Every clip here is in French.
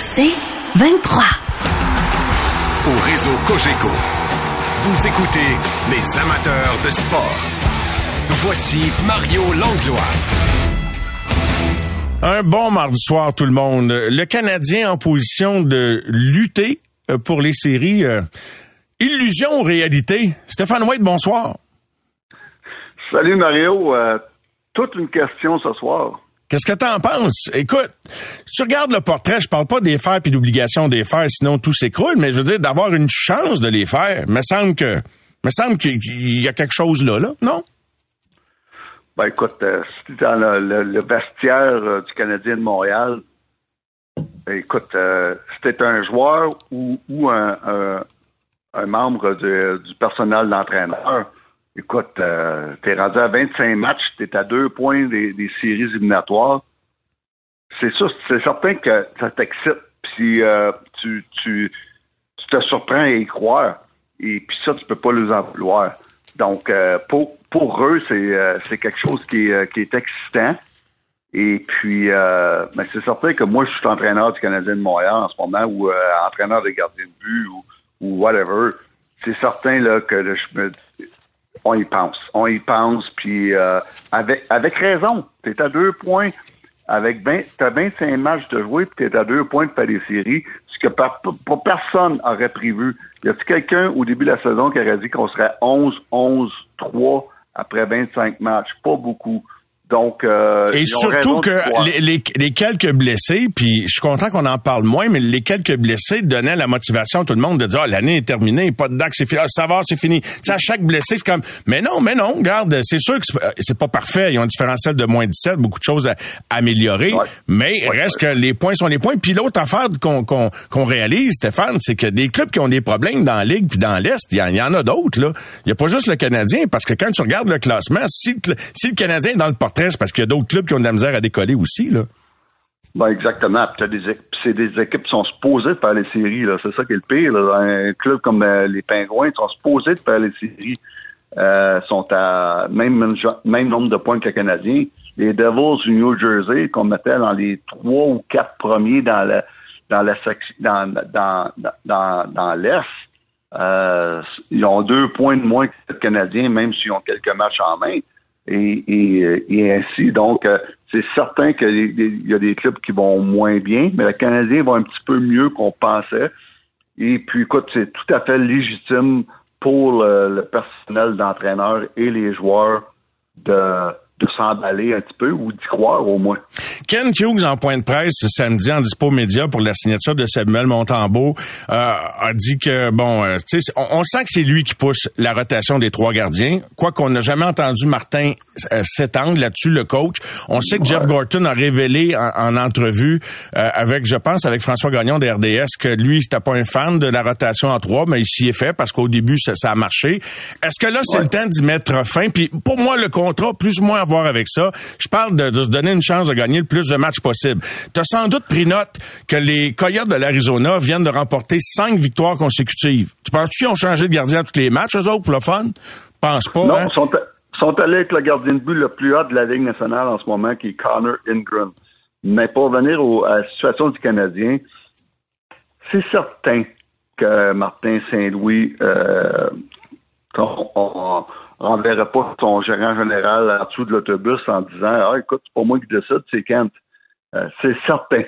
C'est 23. Au réseau Cogeco, vous écoutez les amateurs de sport. Voici Mario Langlois. Un bon mardi soir, tout le monde. Le Canadien en position de lutter euh, pour les séries. euh, illusion ou réalité? Stéphane White, bonsoir. Salut Mario. Euh, toute une question ce soir. Qu'est-ce que t'en penses? Écoute, si tu regardes le portrait, je parle pas des faire puis d'obligation des faire, sinon tout s'écroule, mais je veux dire d'avoir une chance de les faire. Me semble que, me semble qu'il y a quelque chose là, là, non? Ben écoute, euh, dans le, le- le vestiaire euh, du Canadien de Montréal, ben, écoute, euh, si t'es un joueur ou, un, membre du personnel d'entraîneur, écoute, euh, t'es rendu à 25 matchs, t'es à deux points des, des séries éliminatoires. C'est ça, c'est certain que ça t'excite, puis euh, tu, tu, tu te surprends à y croire. Et puis ça, tu peux pas les en vouloir. Donc, euh, pour, pour eux, c'est euh, quelque chose qui est, euh, qui est excitant. Et puis, ben, c'est certain que moi, je suis entraîneur du Canadien de Montréal en ce moment, ou entraîneur de gardien de but, ou, ou whatever. C'est certain là, que je me on y pense. On y pense, puis euh, avec, avec raison. Tu es à deux points. Avec 20, t'as 25 matchs de jouer, puis tu es à deux points de faire des séries, ce que pas personne aurait prévu. Y a-t-il quelqu'un au début de la saison qui aurait dit qu'on serait 11, 11, 3 après 25 matchs? Pas beaucoup. Donc, euh, Et surtout que les, les- les quelques blessés, puis je suis content qu'on en parle moins, mais les quelques blessés donnaient la motivation à tout le monde de dire ah, l'année est terminée, pas de date, c'est fini, Ah, ça va, c'est fini. Tu sais, à chaque blessé, c'est comme mais non, mais non, regarde, c'est sûr que c'est- pas parfait, ils ont un différentiel de moins 17, beaucoup de choses à améliorer, Ouais. mais Ouais, reste ouais. que les points sont les points. Puis l'autre affaire qu'on qu'on qu'on réalise, Stéphane, c'est que des clubs qui ont des problèmes dans la Ligue puis dans l'Est, il y, y en a d'autres. là. Il n'y a pas juste le Canadien, parce que quand tu regardes le classement, si, si le Canadien est dans le portrait, parce qu'il y a d'autres clubs qui ont de la misère à décoller aussi. là. Ben exactement. C'est des équipes qui sont supposées de faire les séries. C'est ça qui est le pire. Un club comme euh, les Pingouins sont supposés de faire les séries. Euh, sont à même même nombre de points que les Canadiens. Les Devils du New Jersey, qu'on mettait dans les trois ou quatre premiers dans dans la dans dans, dans l'Est, euh, ils ont deux points de moins que les Canadiens, même s'ils ont quelques matchs en main. Et, et, et ainsi, donc, euh, c'est certain qu'il y a des clubs qui vont moins bien, mais le Canadien va un petit peu mieux qu'on pensait. Et puis, écoute, c'est tout à fait légitime pour le, le personnel d'entraîneur et les joueurs de, de s'emballer un petit peu ou d'y croire au moins. Ken Hughes, en point de presse ce samedi en dispo média pour la signature de Samuel Montembeau, euh, a dit que, bon, euh, on, on sent que c'est lui qui pousse la rotation des trois gardiens. Quoi qu'on n'a jamais entendu Martin euh, s'étendre là-dessus, le coach. On sait que Jeff Gorton a révélé en, en entrevue euh, avec, je pense, avec François Gagnon de RDS que lui, c'était pas un fan de la rotation en trois, mais il s'y est fait parce qu'au début, ça, ça a marché. Est-ce que là, c'est Ouais. le temps d'y mettre fin? Puis pour moi, le contrat, plus ou moins voir avec ça. Je parle de, de se donner une chance de gagner le plus de matchs possible. Tu as sans doute pris note que les Coyotes de l'Arizona viennent de remporter cinq victoires consécutives. Tu penses qu'ils ont changé de gardien à tous les matchs, eux autres, pour le fun? Pense pas, Non, hein? ils sont, sont allés avec le gardien de but le plus haut de la Ligue nationale en ce moment, qui est Connor Ingram. Mais pour revenir au- à la situation du Canadien, c'est certain que Martin Saint-Louis euh, on, on, renverrait pas son gérant général en dessous de l'autobus en disant Ah, écoute, c'est pas moi qui décide, c'est Kent. Euh, c'est certain.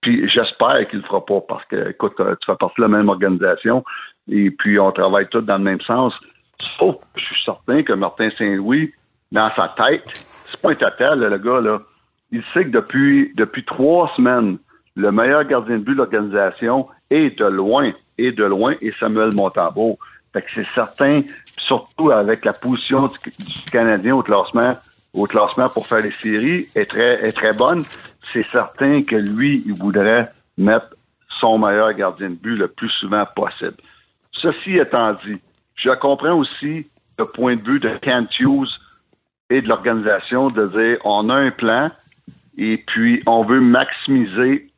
Puis j'espère qu'il le fera pas parce que, écoute, euh, tu fais partie de la même organisation et puis on travaille tous dans le même sens. Sauf que je suis certain que Martin Saint-Louis, dans sa tête, c'est pas un tata, le gars, là. Il sait que depuis, depuis trois semaines, le meilleur gardien de but de l'organisation est de loin, et de loin, et Samuel Montembeau. Fait que c'est certain, surtout avec la position du, Canadien au classement, au classement pour faire les séries, est très, est très bonne. C'est certain que lui, il voudrait mettre son meilleur gardien de but le plus souvent possible. Ceci étant dit, je comprends aussi le point de vue de Kent Hughes et de l'organisation de dire on a un plan et puis on veut maximiser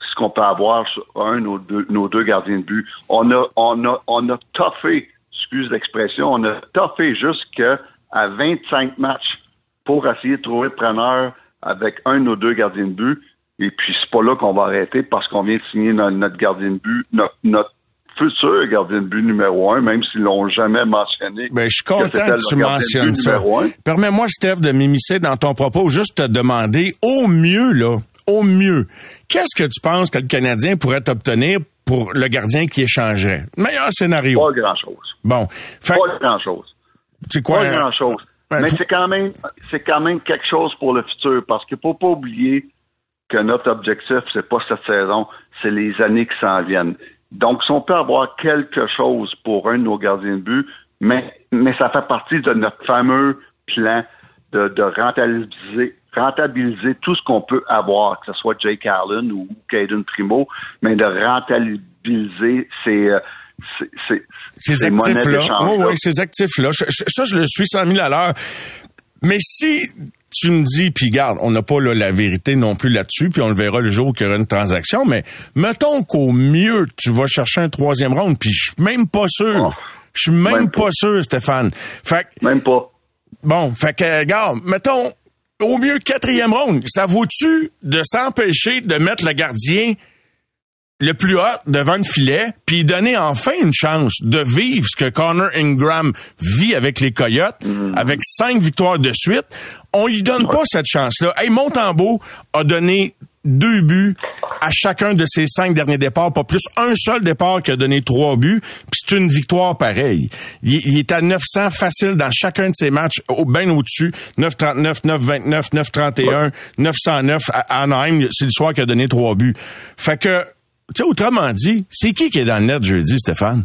ce qu'on peut avoir sur un nos deux, nos deux gardiens de but. On a, on a, on a toffé, excuse l'expression, on a toffé jusqu'à 25 matchs pour essayer de trouver le preneur avec un de nos deux gardiens de but. Et puis, c'est pas là qu'on va arrêter parce qu'on vient de signer notre, gardien de but, notre, notre futur gardien de but numéro un, même s'ils l'ont jamais mentionné. Ben, je suis content que, tu mentionnes ça. Permets-moi, Steph, de m'immiscer dans ton propos, juste te demander, au mieux, là, au mieux, qu'est-ce que tu penses que le Canadien pourrait obtenir pour le gardien qui échangerait? Meilleur scénario. Pas grand-chose. Bon. Pas grand-chose. C'est quoi? Pas grand-chose. Mais c'est quand même, c'est quand même quelque chose pour le futur parce qu'il faut pas oublier que notre objectif, c'est pas cette saison, c'est les années qui s'en viennent. Donc, si on peut avoir quelque chose pour un de nos gardiens de but, mais, mais ça fait partie de notre fameux plan de, de rentabiliser, rentabiliser tout ce qu'on peut avoir, que ce soit Jake Allen ou Caden Primo, mais de rentabiliser ces, euh, ces, actifs-là. Oui, oui, ces actifs-là. Ça, je le suis 100 000 à l'heure. Mais si tu me dis, puis garde, on n'a pas la vérité non plus là-dessus, puis on le verra le jour où il y aura une transaction, mais mettons qu'au mieux, tu vas chercher un troisième round, puis je suis même pas sûr. Oh. je suis même, pas. sûr, Stéphane. Fait Même pas. Bon, fait que, garde, mettons, au mieux quatrième round, ça vaut-tu de s'empêcher de mettre le gardien le plus haut devant le filet, puis donner enfin une chance de vivre ce que Connor Ingram vit avec les Coyotes, mm. avec cinq victoires de suite? On lui donne pas cette chance-là. Hey, Montembeau a donné deux buts à chacun de ses cinq derniers départs, pas plus un seul départ qui a donné trois buts, puis c'est une victoire pareille. Il, est à 900 facile dans chacun de ses matchs, au, bien au-dessus, 939, 929, 931, 909 à Anaheim, c'est le soir qui a donné trois buts. Fait que tu sais, autrement dit, c'est qui qui est dans le net jeudi, Stéphane?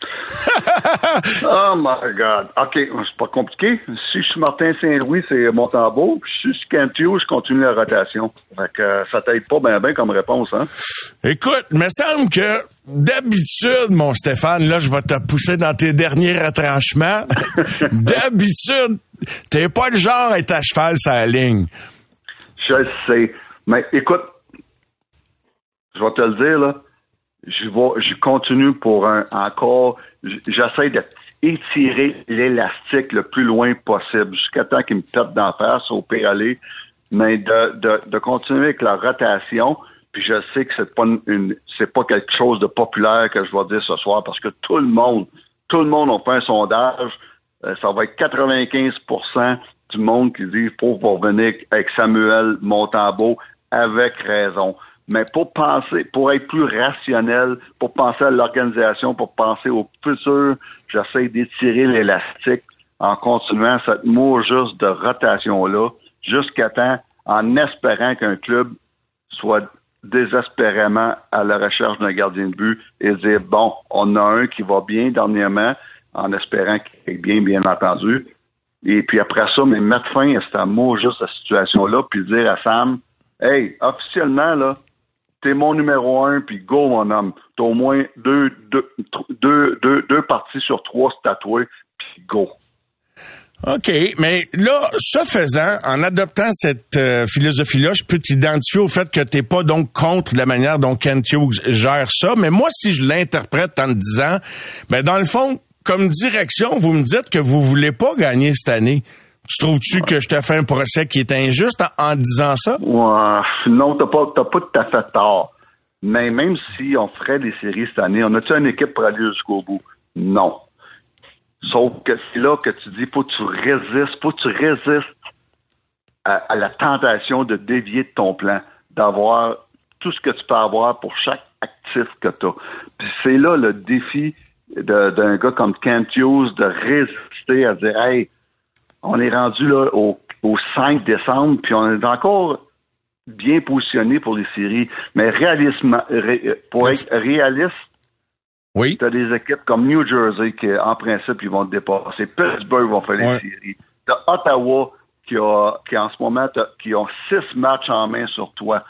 oh my God. OK, c'est pas compliqué. Si je suis Martin Saint-Louis, c'est Montembeau. Si je suis Cantio, je continue la rotation. Fait que euh, ça t'aide pas bien bien comme réponse, hein? Écoute, il me semble que d'habitude, mon Stéphane, là, je vais te pousser dans tes derniers retranchements. d'habitude, t'es pas le genre à être à cheval sur la ligne. Je sais. Mais écoute, je vais te le dire, là, je, vais, je continue pour un encore, j'essaie d'étirer l'élastique le plus loin possible jusqu'à temps qu'il me tape d'en face au aller, mais de, de, de, continuer avec la rotation. Puis je sais que c'est pas une, c'est pas quelque chose de populaire que je vais dire ce soir parce que tout le monde, tout le monde a fait un sondage. Euh, ça va être 95% du monde qui dit faut revenir avec Samuel Montambeau avec raison mais pour penser, pour être plus rationnel, pour penser à l'organisation, pour penser au futur, j'essaie d'étirer l'élastique en continuant cette mot juste de rotation-là, jusqu'à temps, en espérant qu'un club soit désespérément à la recherche d'un gardien de but et dire, bon, on a un qui va bien dernièrement, en espérant qu'il est bien, bien entendu. Et puis après ça, mais mettre fin à cette mot juste cette situation-là, puis dire à Sam, hey, officiellement, là, t'es mon numéro un, puis go, mon homme. T'as au moins deux, deux, deux, deux, deux parties sur trois tatouées, puis go. OK, mais là, ce faisant, en adoptant cette euh, philosophie-là, je peux t'identifier au fait que t'es pas donc contre la manière dont Kent Hughes gère ça, mais moi, si je l'interprète en te disant, ben dans le fond, comme direction, vous me dites que vous voulez pas gagner cette année. Tu trouves-tu que je te fais un procès qui est injuste en, disant ça? Non, t'as pas, pas tout à fait tort. Mais même si on ferait des séries cette année, on a-tu une équipe pour aller jusqu'au bout? Non. Sauf que c'est là que tu dis, faut que tu résistes, faut que tu résistes à, la tentation de dévier de ton plan, d'avoir tout ce que tu peux avoir pour chaque actif que tu as. Puis c'est là le défi d'un gars comme Kent Hughes de résister à dire, hey, on est rendu là au, 5 décembre, puis on est encore bien positionné pour les séries. Mais réalisme, pour être réaliste, oui. tu as des équipes comme New Jersey qui, en principe, ils vont te dépasser. Pittsburgh vont faire les séries. Tu Ottawa qui a, qui en ce moment, qui ont six matchs en main sur toi.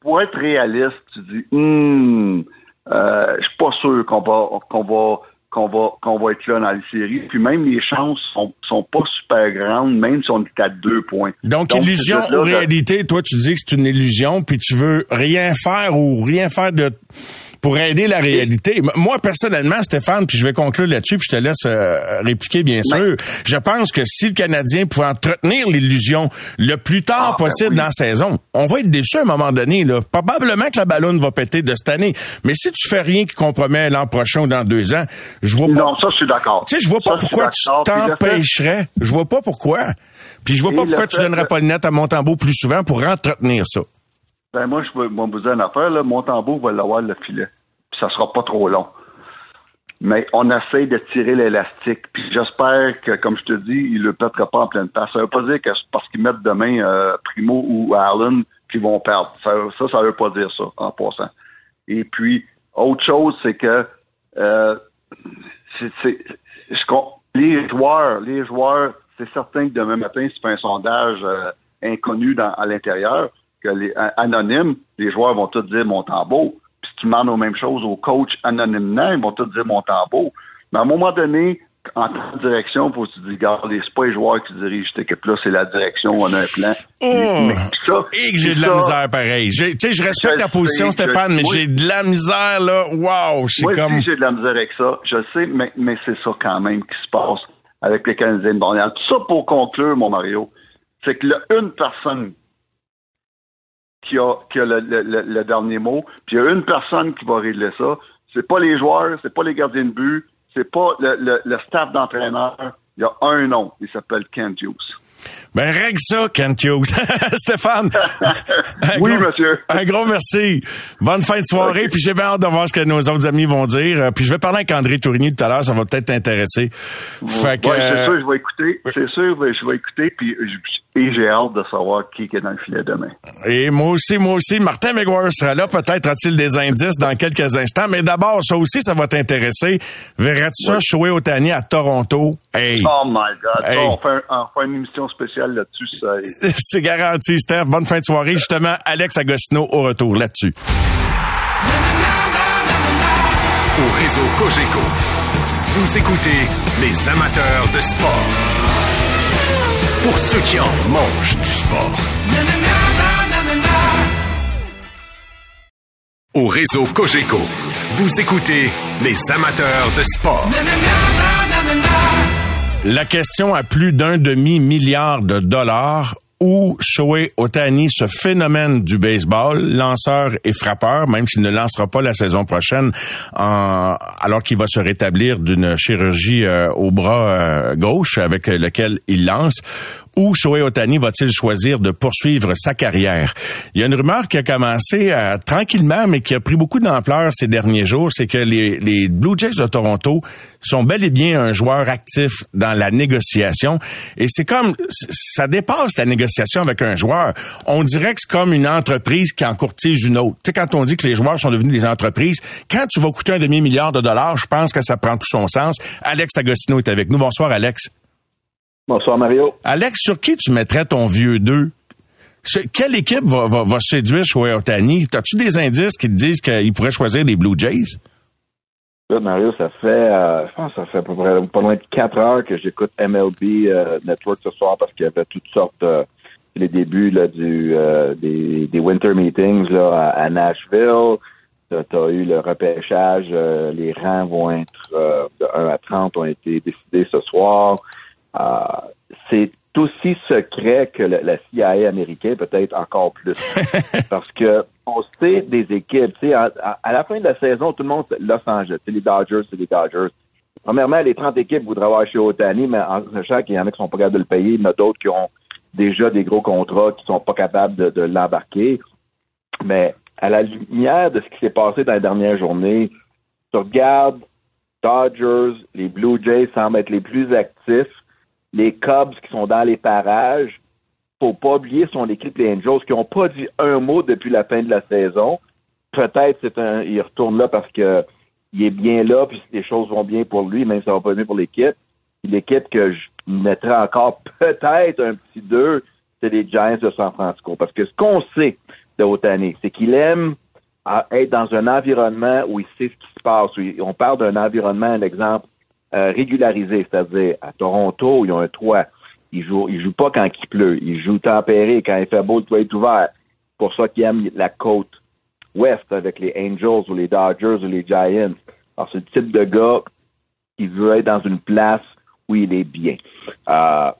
Pour être réaliste, tu dis, hum, euh, je suis pas sûr qu'on va, qu'on va qu'on va qu'on va être là dans les séries. Puis même les chances sont, sont pas super grandes, même si on est à deux points. Donc, illusion ou réalité, toi tu dis que c'est une illusion, puis tu veux rien faire ou rien faire de pour aider la réalité. Moi, personnellement, Stéphane, puis je vais conclure là-dessus, puis je te laisse euh, répliquer, bien sûr. Je pense que si le Canadien pouvait entretenir l'illusion le plus tard Ah, ben possible oui. dans la saison, on va être déçu à un moment donné. Là. Probablement que la ballonne va péter de cette année. Mais si tu fais rien qui compromet l'an prochain ou dans deux ans, je vois pas... Non, ça, je suis d'accord. Tu sais, je vois pas Ça, pourquoi tu t'empêcherais. Je vois pas pourquoi. Puis je vois Et pas pourquoi tu donnerais pas le net à Montembeau plus souvent pour entretenir ça. Ben moi, je vais vous dire une affaire, là, mon tambour va l'avoir le filet. Puis ça sera pas trop long. Mais on essaie de tirer l'élastique. Puis j'espère que, comme je te dis, il le pètera pas en pleine face. Ça veut pas dire que parce qu'ils mettent demain euh, Primo ou Allen qu'ils vont perdre. Ça, ça, ça veut pas dire ça, en passant. Et puis, autre chose, c'est que euh, les joueurs, les joueurs, c'est certain que demain matin, si tu fais un sondage euh, inconnu dans, à l'intérieur, que les anonymes, les joueurs vont tous dire mon tambour. Puis si tu demandes aux mêmes choses aux coachs anonymement, ils vont tous dire mon tambour. Mais à un moment donné, en tant que direction, faut que tu te dis, regarde, c'est pas les joueurs qui dirigent cette équipe-là, c'est la direction, on a un plan. Oh. Mais ça, Et que j'ai de la misère pareil. Tu sais, je respecte Je ta position, sais, je- Stéphane, mais oui. j'ai de la misère, là. Wow! C'est Moi comme. aussi, j'ai de la misère avec ça. Je sais, mais, mais c'est ça quand même qui se passe avec les Canadiens de Montréal. Tout ça pour conclure, mon Mario, c'est que là, une personne qui a, qui a le, le- le- le dernier mot, puis il y a une personne qui va régler ça. C'est pas les joueurs, c'est pas les gardiens de but, c'est pas le, staff d'entraîneur. Il y a un nom, il s'appelle Kent Hughes. Ben, règle ça, Kent Hughes. Stéphane. Oui, gros- monsieur. Un gros merci. Bonne fin de soirée, puis j'ai bien hâte de voir ce que nos autres amis vont dire. Euh, Puis je vais parler avec André Tourigny tout à l'heure, ça va peut-être t'intéresser. Ouais, c'est euh, sûr, je vais écouter. C'est sûr, je vais écouter, puis je- et j'ai hâte de savoir qui est dans le filet demain. Et moi aussi, moi aussi, Martin McGuire sera là. Peut-être a-t-il des indices dans quelques instants. Mais d'abord, ça aussi, ça va t'intéresser. Verrais-tu ça, Shoei Otani à Toronto? Hey! Oh my God. Hey. on, fait, un- on fait une émission spéciale là-dessus. Ça. C'est garanti, Steph. Bonne fin de soirée. Justement, Alex Agostino au retour là-dessus. Au réseau Cogeco, vous écoutez les amateurs de sport. Pour ceux qui en mangent du sport. Au réseau Cogeco, vous écoutez les amateurs de sport. La question à plus d'un demi-milliard de dollars où Shohei Otani, ce phénomène du baseball, lanceur et frappeur, même s'il ne lancera pas la saison prochaine, alors qu'il va se rétablir d'une chirurgie euh, au bras euh, gauche avec lequel il lance, où Shohei Otani va-t-il choisir de poursuivre sa carrière? Il y a une rumeur qui a commencé euh, tranquillement, mais qui a pris beaucoup d'ampleur ces derniers jours, c'est que les, les Blue Jays de Toronto sont bel et bien un joueur actif dans la négociation. Et c'est comme, ça dépasse la négociation avec un joueur. On dirait que c'est comme une entreprise qui en courtise une autre. Tu sais, quand on dit que les joueurs sont devenus des entreprises, quand tu vas coûter un demi-milliard de dollars, je pense que ça prend tout son sens. Alex Agostino est avec nous. Bonsoir, Alex. Bonsoir Mario. Alex, sur qui tu mettrais ton vieux 2? Quelle équipe va, va, va séduire Shohei Otani? As-tu des indices qui te disent qu'il pourrait choisir les Blue Jays? Là, Mario, ça fait, euh, je pense que ça fait à peu près pas loin de quatre heures que j'écoute MLB euh, Network ce soir parce qu'il y avait toutes sortes, euh, les débuts là, du, euh, des, des winter meetings là, à, à Nashville. Tu as eu le repêchage, les rangs vont être de 1 à 30 ont été décidés ce soir. Euh, c'est aussi secret que le, la CIA américain, peut-être encore plus. Parce que on sait des équipes, tu sais, à, à- à la fin de la saison, tout le monde, Los Angeles, c'est les Dodgers, c'est les Dodgers. Premièrement, les 30 équipes voudraient avoir chez Otani, mais en sachant qu'il y en a qui sont pas capables de le payer, il y en a d'autres qui ont déjà des gros contrats qui sont pas capables de, de l'embarquer. Mais à la lumière de ce qui s'est passé dans les dernières journées, tu regardes Dodgers, les Blue Jays semblent être les plus actifs, les Cubs qui sont dans les parages. Faut pas oublier son équipe les Angels qui n'ont pas dit un mot depuis la fin de la saison. Peut-être c'est un, il retourne là parce que il est bien là, puis les choses vont bien pour lui, même si ça va pas bien pour l'équipe. L'équipe que je mettrais encore peut-être un petit deux, c'est les Giants de San Francisco. Parce que ce qu'on sait de Otani, c'est qu'il aime être dans un environnement où il sait ce qui se passe. on parle d'un environnement, un exemple, euh, régularisé, c'est-à-dire à Toronto, ils ont un toit. Ils jouent, ils jouent pas quand il pleut. Ils jouent tempéré. Quand il fait beau, le toit est ouvert. Pour ça qu'ils aiment la côte. West avec les Angels ou les Dodgers ou les Giants. Alors, c'est le type de gars qui veut être dans une place où il est bien. Euh,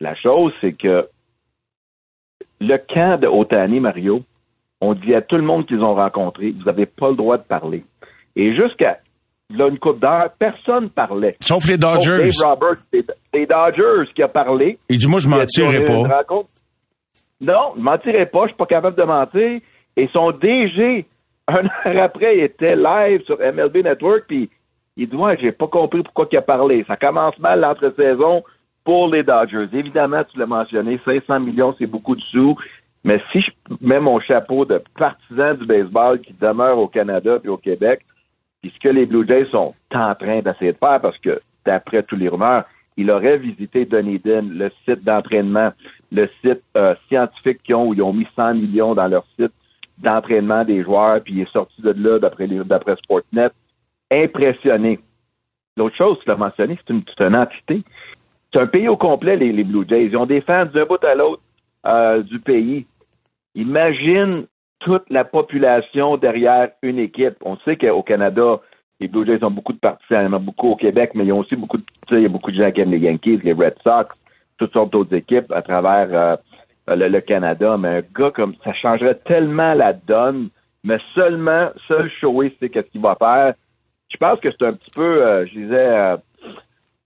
la chose, c'est que le camp de Otani, Mario, on dit à tout le monde qu'ils ont rencontré, vous n'avez pas le droit de parler. Et jusqu'à là, une coupe d'heure, personne parlait. Sauf les Dodgers. Sauf Dave Roberts, les Dodgers qui a parlé. Il dit, moi, je mentirais pas. Non, je mentirais pas, je suis pas capable de mentir. Et son DG, un heure après, il était live sur MLB Network, puis il dit, ouais, j'ai pas compris pourquoi il a parlé. Ça commence mal l'entre-saison pour les Dodgers. Évidemment, tu l'as mentionné, 500 millions, c'est beaucoup de sous. Mais si je mets mon chapeau de partisan du baseball qui demeure au Canada et au Québec, puis ce que les Blue Jays sont en train d'essayer de faire, parce que d'après tous les rumeurs, il aurait visité Dunedin, le site d'entraînement, le site euh, scientifique qu'ils ont, où ils ont mis 100 millions dans leur site d'entraînement des joueurs, puis il est sorti de là d'après d'après Sportnet, impressionné. L'autre chose, tu l'as mentionné, c'est une, une, entité. C'est un pays au complet, les, Blue Jays. Ils ont des fans d'un bout à l'autre euh, du pays. Imagine toute la population derrière une équipe. On sait qu'au Canada, les Blue Jays ont beaucoup de partisans, beaucoup au Québec, mais ils ont aussi beaucoup de, il y a beaucoup de gens qui aiment les Yankees, les Red Sox, toutes sortes d'autres équipes à travers euh, le, Canada. Mais un gars comme ça changerait tellement la donne, mais seulement, seul Shoei sait qu'est-ce qu'il va faire. Je pense que c'est un petit peu, euh, je disais, euh,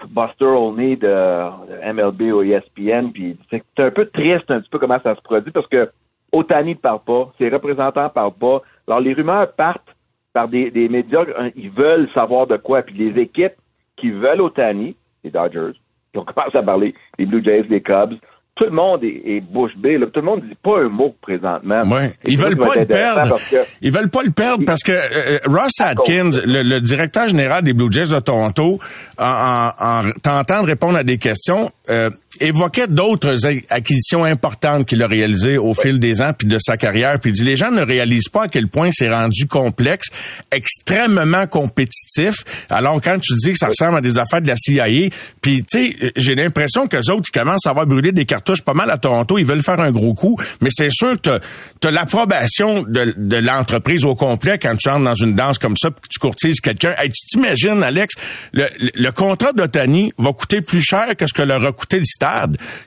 Buster Olney de, MLB ou ESPN, puis c'est un peu triste un petit peu comment ça se produit parce que Otani ne parle pas, ses représentants ne parlent pas. Alors les rumeurs partent par des, des médias, hein, ils veulent savoir de quoi, puis les équipes qui veulent Otani, les Dodgers, qui ont commencé à parler, les Blue Jays, les Cubs, tout le monde est, est bouche bée. Tout le monde dit pas un mot présentement. Ouais. Ils veulent pas le perdre. Ils veulent pas le perdre parce que euh, Ross Atkins, le, directeur général des Blue Jays de Toronto, en, en, tentant de répondre à des questions, euh, évoquait d'autres acquisitions importantes qu'il a réalisées au fil des ans puis de sa carrière. Puis il dit les gens ne réalisent pas à quel point c'est rendu complexe, extrêmement compétitif. Alors quand tu dis que ça ressemble à des affaires de la CIA, puis tu sais, j'ai l'impression que les autres ils commencent à avoir brûlé des cartouches pas mal à Toronto. Ils veulent faire un gros coup, mais c'est sûr que tu as, l'approbation de, de l'entreprise au complet quand tu entres dans une danse comme ça, puis que tu courtises quelqu'un. Hey, tu t'imagines, Alex, le, le, contrat d'Otani va coûter plus cher que ce que leur a coûté le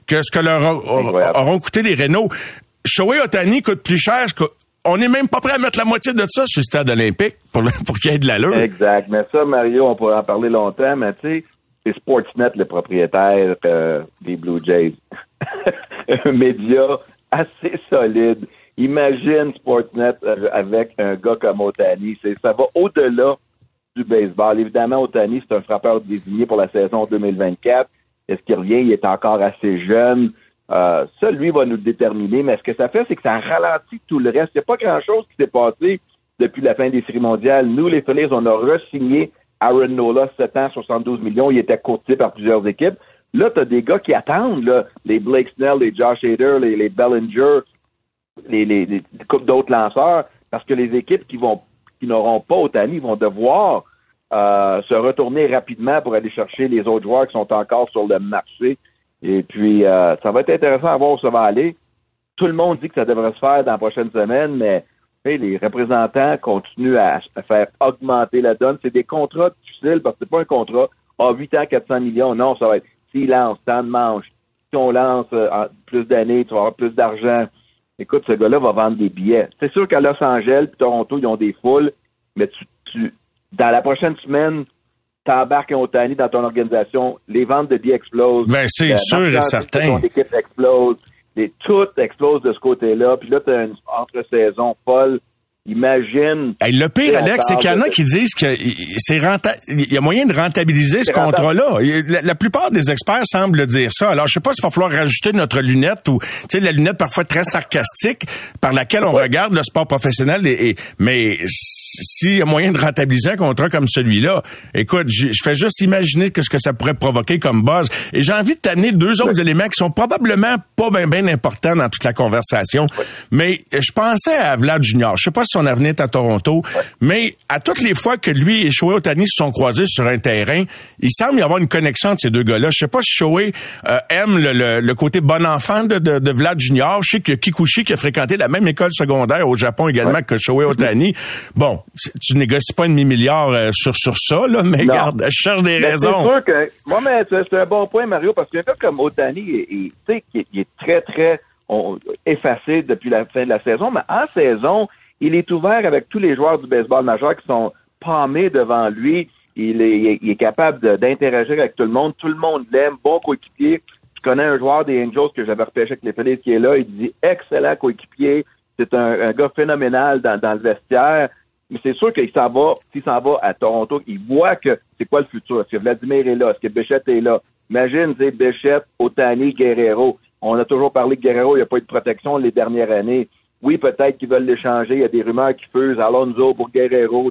que ce que leur auront coûté les Renault. Shoei Otani coûte plus cher. On n'est même pas prêt à mettre la moitié de ça sur le stade olympique pour, pour qu'il y ait de l'allure. Exact. Mais ça, Mario, on pourrait en parler longtemps, mais tu sais, c'est Sportsnet le propriétaire euh, des Blue Jays. un média assez solide. Imagine Sportsnet euh, avec un gars comme Otani. Ça va au-delà du baseball. Évidemment, Otani, c'est un frappeur désigné pour la saison 2024. Est-ce qu'il revient? Il est encore assez jeune. Euh, ça, lui, va nous déterminer. Mais ce que ça fait, c'est que ça ralentit tout le reste. Il n'y a pas grand-chose qui s'est passé depuis la fin des séries mondiales. Nous, les Phillies, on a re-signé Aaron Nola, 7 ans, 72 millions. Il était courtier par plusieurs équipes. Là, tu as des gars qui attendent, là, les Blake Snell, les Josh Hader, les, Bellinger, les, les, les d'autres lanceurs, parce que les équipes qui vont qui n'auront pas Otani vont devoir euh, se retourner rapidement pour aller chercher les autres joueurs qui sont encore sur le marché. Et puis, euh, ça va être intéressant à voir où ça va aller. Tout le monde dit que ça devrait se faire dans la prochaine semaine, mais les représentants continuent à, faire augmenter la donne. C'est des contrats difficiles parce que c'est pas un contrat à 8 ans, 400 millions. Non, ça va être s'il lance tant de manches, si on lance euh, plus d'années, tu vas avoir plus d'argent. Écoute, ce gars-là va vendre des billets. C'est sûr qu'à Los Angeles et Toronto, ils ont des foules, mais tu, dans la prochaine semaine, t'embarques un Otani dans ton organisation, les ventes de billets explosent. Ben, c'est sûr et certain. Ton équipe explose. Et tout explose de ce côté-là. Puis là, tu as une entre-saison folle. Imagine. le pire, Alex, c'est qu'il y en a qui disent que c'est il y a moyen de rentabiliser ce contrat-là. La, plupart des experts semblent dire ça. Alors, je sais pas s'il va falloir rajouter notre lunette ou, tu sais, la lunette parfois très sarcastique par laquelle on regarde le sport professionnel. Et, mais s'il y a moyen de rentabiliser un contrat comme celui-là, écoute, je, fais juste imaginer que ce que ça pourrait provoquer comme base. Et j'ai envie de t'amener deux autres éléments qui sont probablement pas bien ben importants dans toute la conversation. Mais je pensais à Vlad Junior. Je sais pas son avenir à Toronto. Mais à toutes les fois que lui et Shohei Otani se sont croisés sur un terrain, il semble y avoir une connexion entre ces deux gars-là. Je sais pas si Shohei euh, aime le, côté bon enfant de, de, Vlad Junior. Je sais que Kikuchi, qui a fréquenté la même école secondaire au Japon également que Shohei Otani. Bon, tu négocies pas un demi-milliard euh, sur, sur ça, là, mais regarde, je cherche des raisons. C'est sûr que, moi, mais c'est un bon point, Mario, parce qu'un gars comme Otani, il, il, il est très, très effacé depuis la fin de la saison, mais en saison, il est ouvert avec tous les joueurs du baseball majeur qui sont palmés devant lui. Il est, il est capable d'interagir avec tout le monde. Tout le monde l'aime. Bon coéquipier. Je connais un joueur des Angels que j'avais repêché avec les Phillies qui est là. Il dit excellent coéquipier. C'est un, gars phénoménal dans, dans le vestiaire. Mais c'est sûr qu'il s'en va, s'il s'en va à Toronto, il voit que c'est quoi le futur? Est-ce que Vladimir est là? Est-ce que Bichette est là? Imagine, c'est Bichette, Otani, Guerrero. On a toujours parlé de Guerrero, il n'y a pas eu de protection les dernières années. Oui, peut-être qu'ils veulent l'échanger, il y a des rumeurs qui fusent, Alonso pour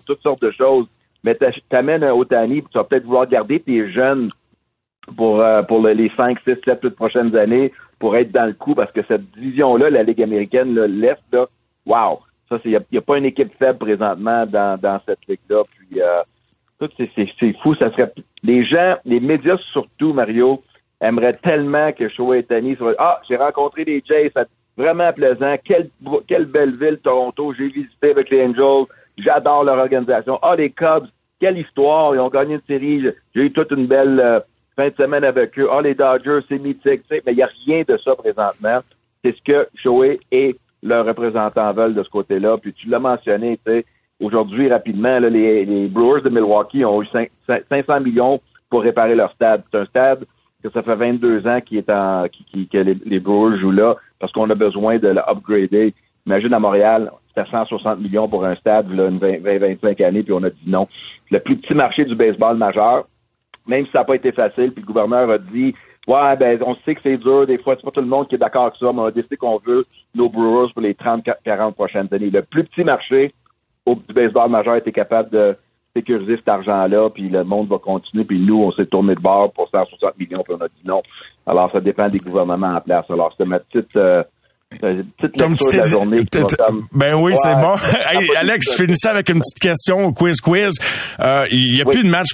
toutes sortes de choses. Mais t'amènes un Otani, tu vas peut-être vouloir garder tes jeunes pour, euh, pour les 5, 6, 7 toutes prochaines années pour être dans le coup parce que cette division-là, la Ligue américaine, l'Est, là, wow! Ça, il n'y a, pas une équipe faible présentement dans, dans cette ligue-là. Puis euh, c'est fou. Ça serait les gens, les médias surtout, Mario, aimerait tellement que Shoei Tani soit Ah, j'ai rencontré des Jays, vraiment plaisant. Quelle, quelle belle ville, Toronto. J'ai visité avec les Angels. J'adore leur organisation. Ah, les Cubs, quelle histoire. Ils ont gagné une série. J'ai eu toute une belle euh, fin de semaine avec eux. Ah, les Dodgers, c'est mythique. Mais il n'y a rien de ça présentement. C'est ce que Shoei et leurs représentants veulent de ce côté-là. Puis tu l'as mentionné, tu sais, aujourd'hui, rapidement, les, les Brewers de Milwaukee ont eu 500 millions pour réparer leur stade. C'est un stade que ça fait 22 ans qu'il est qui, que les, Brewers jouent là parce qu'on a besoin de l'upgrader. Imagine à Montréal, c'était 160 millions pour un stade, une 20-25 années, puis on a dit non. Le plus petit marché du baseball majeur, même si ça n'a pas été facile, puis le gouverneur a dit Ouais, ben, on sait que c'est dur, des fois, c'est pas tout le monde qui est d'accord avec ça, mais on a décidé qu'on veut nos Brewers pour les 30-40 prochaines années. Le plus petit marché au, du baseball majeur était capable de sécuriser cet argent-là, puis le monde va continuer, puis nous, on s'est tourné de bord pour 160 millions, puis on a dit non. Alors, ça dépend des gouvernements en place. Alors, c'était ma petite... Euh, petite lecture de la journée. Ben oui, c'est bon. Alex, je finissais avec une petite question, quiz quiz. Euh, il n'y a plus de match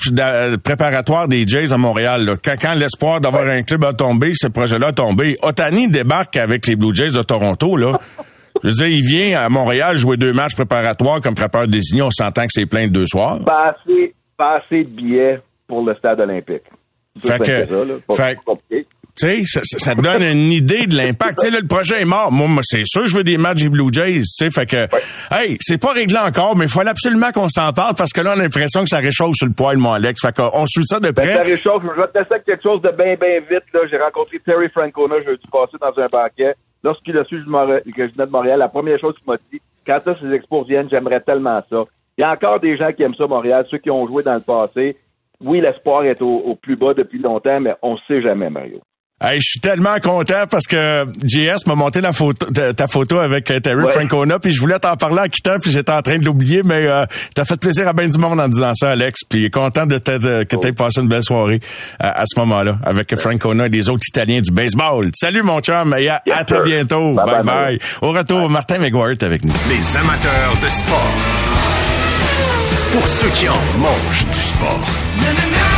préparatoire des Jays à Montréal. Quand, quand l'espoir d'avoir un club a tombé, ce projet-là a tombé. Otani débarque avec les Blue Jays de Toronto. là. Je veux dire, il vient à Montréal jouer deux matchs préparatoires comme frappeur désigné. On s'entend que c'est plein de deux soirs. Pas assez, pas assez de billets pour le stade olympique. Fait que, fait, tu sais, ça, te donne une idée de l'impact. Tu sais, là, le projet est mort. Moi, c'est sûr, je veux des matchs des Blue Jays. Tu sais, fait que, hey, c'est pas réglé encore, mais il faut absolument qu'on s'en parle parce que là, on a l'impression que ça réchauffe sur le poil, mon Alex. Fait qu'on suit ça de ben, près. ça réchauffe. Je vais te tester quelque chose de bien, bien vite. Là, j'ai rencontré Terry Francona. Je suis passé dans un banquet. Lorsqu'il a su que je venais de Montréal, la première chose qu'il m'a dit, quand ça, ces expos viennent, j'aimerais tellement ça. Il y a encore des gens qui aiment ça, Montréal, ceux qui ont joué dans le passé. Oui, l'espoir est au plus bas depuis longtemps, mais on sait jamais, Mario. Hey, je suis tellement content parce que JS m'a monté la photo, ta, photo avec euh, Terry Francona, puis je voulais t'en parler en quittant, puis j'étais en train de l'oublier, mais euh, t'as fait plaisir à bien du monde en disant ça, Alex, puis content de, que t'aies passé une belle soirée à, ce moment-là avec Francona et les autres Italiens du baseball. Salut mon chum, et à, très bientôt. Bye bye. Au retour, Martin McGuire avec nous. Les amateurs de sport. Pour ceux qui en mangent du sport.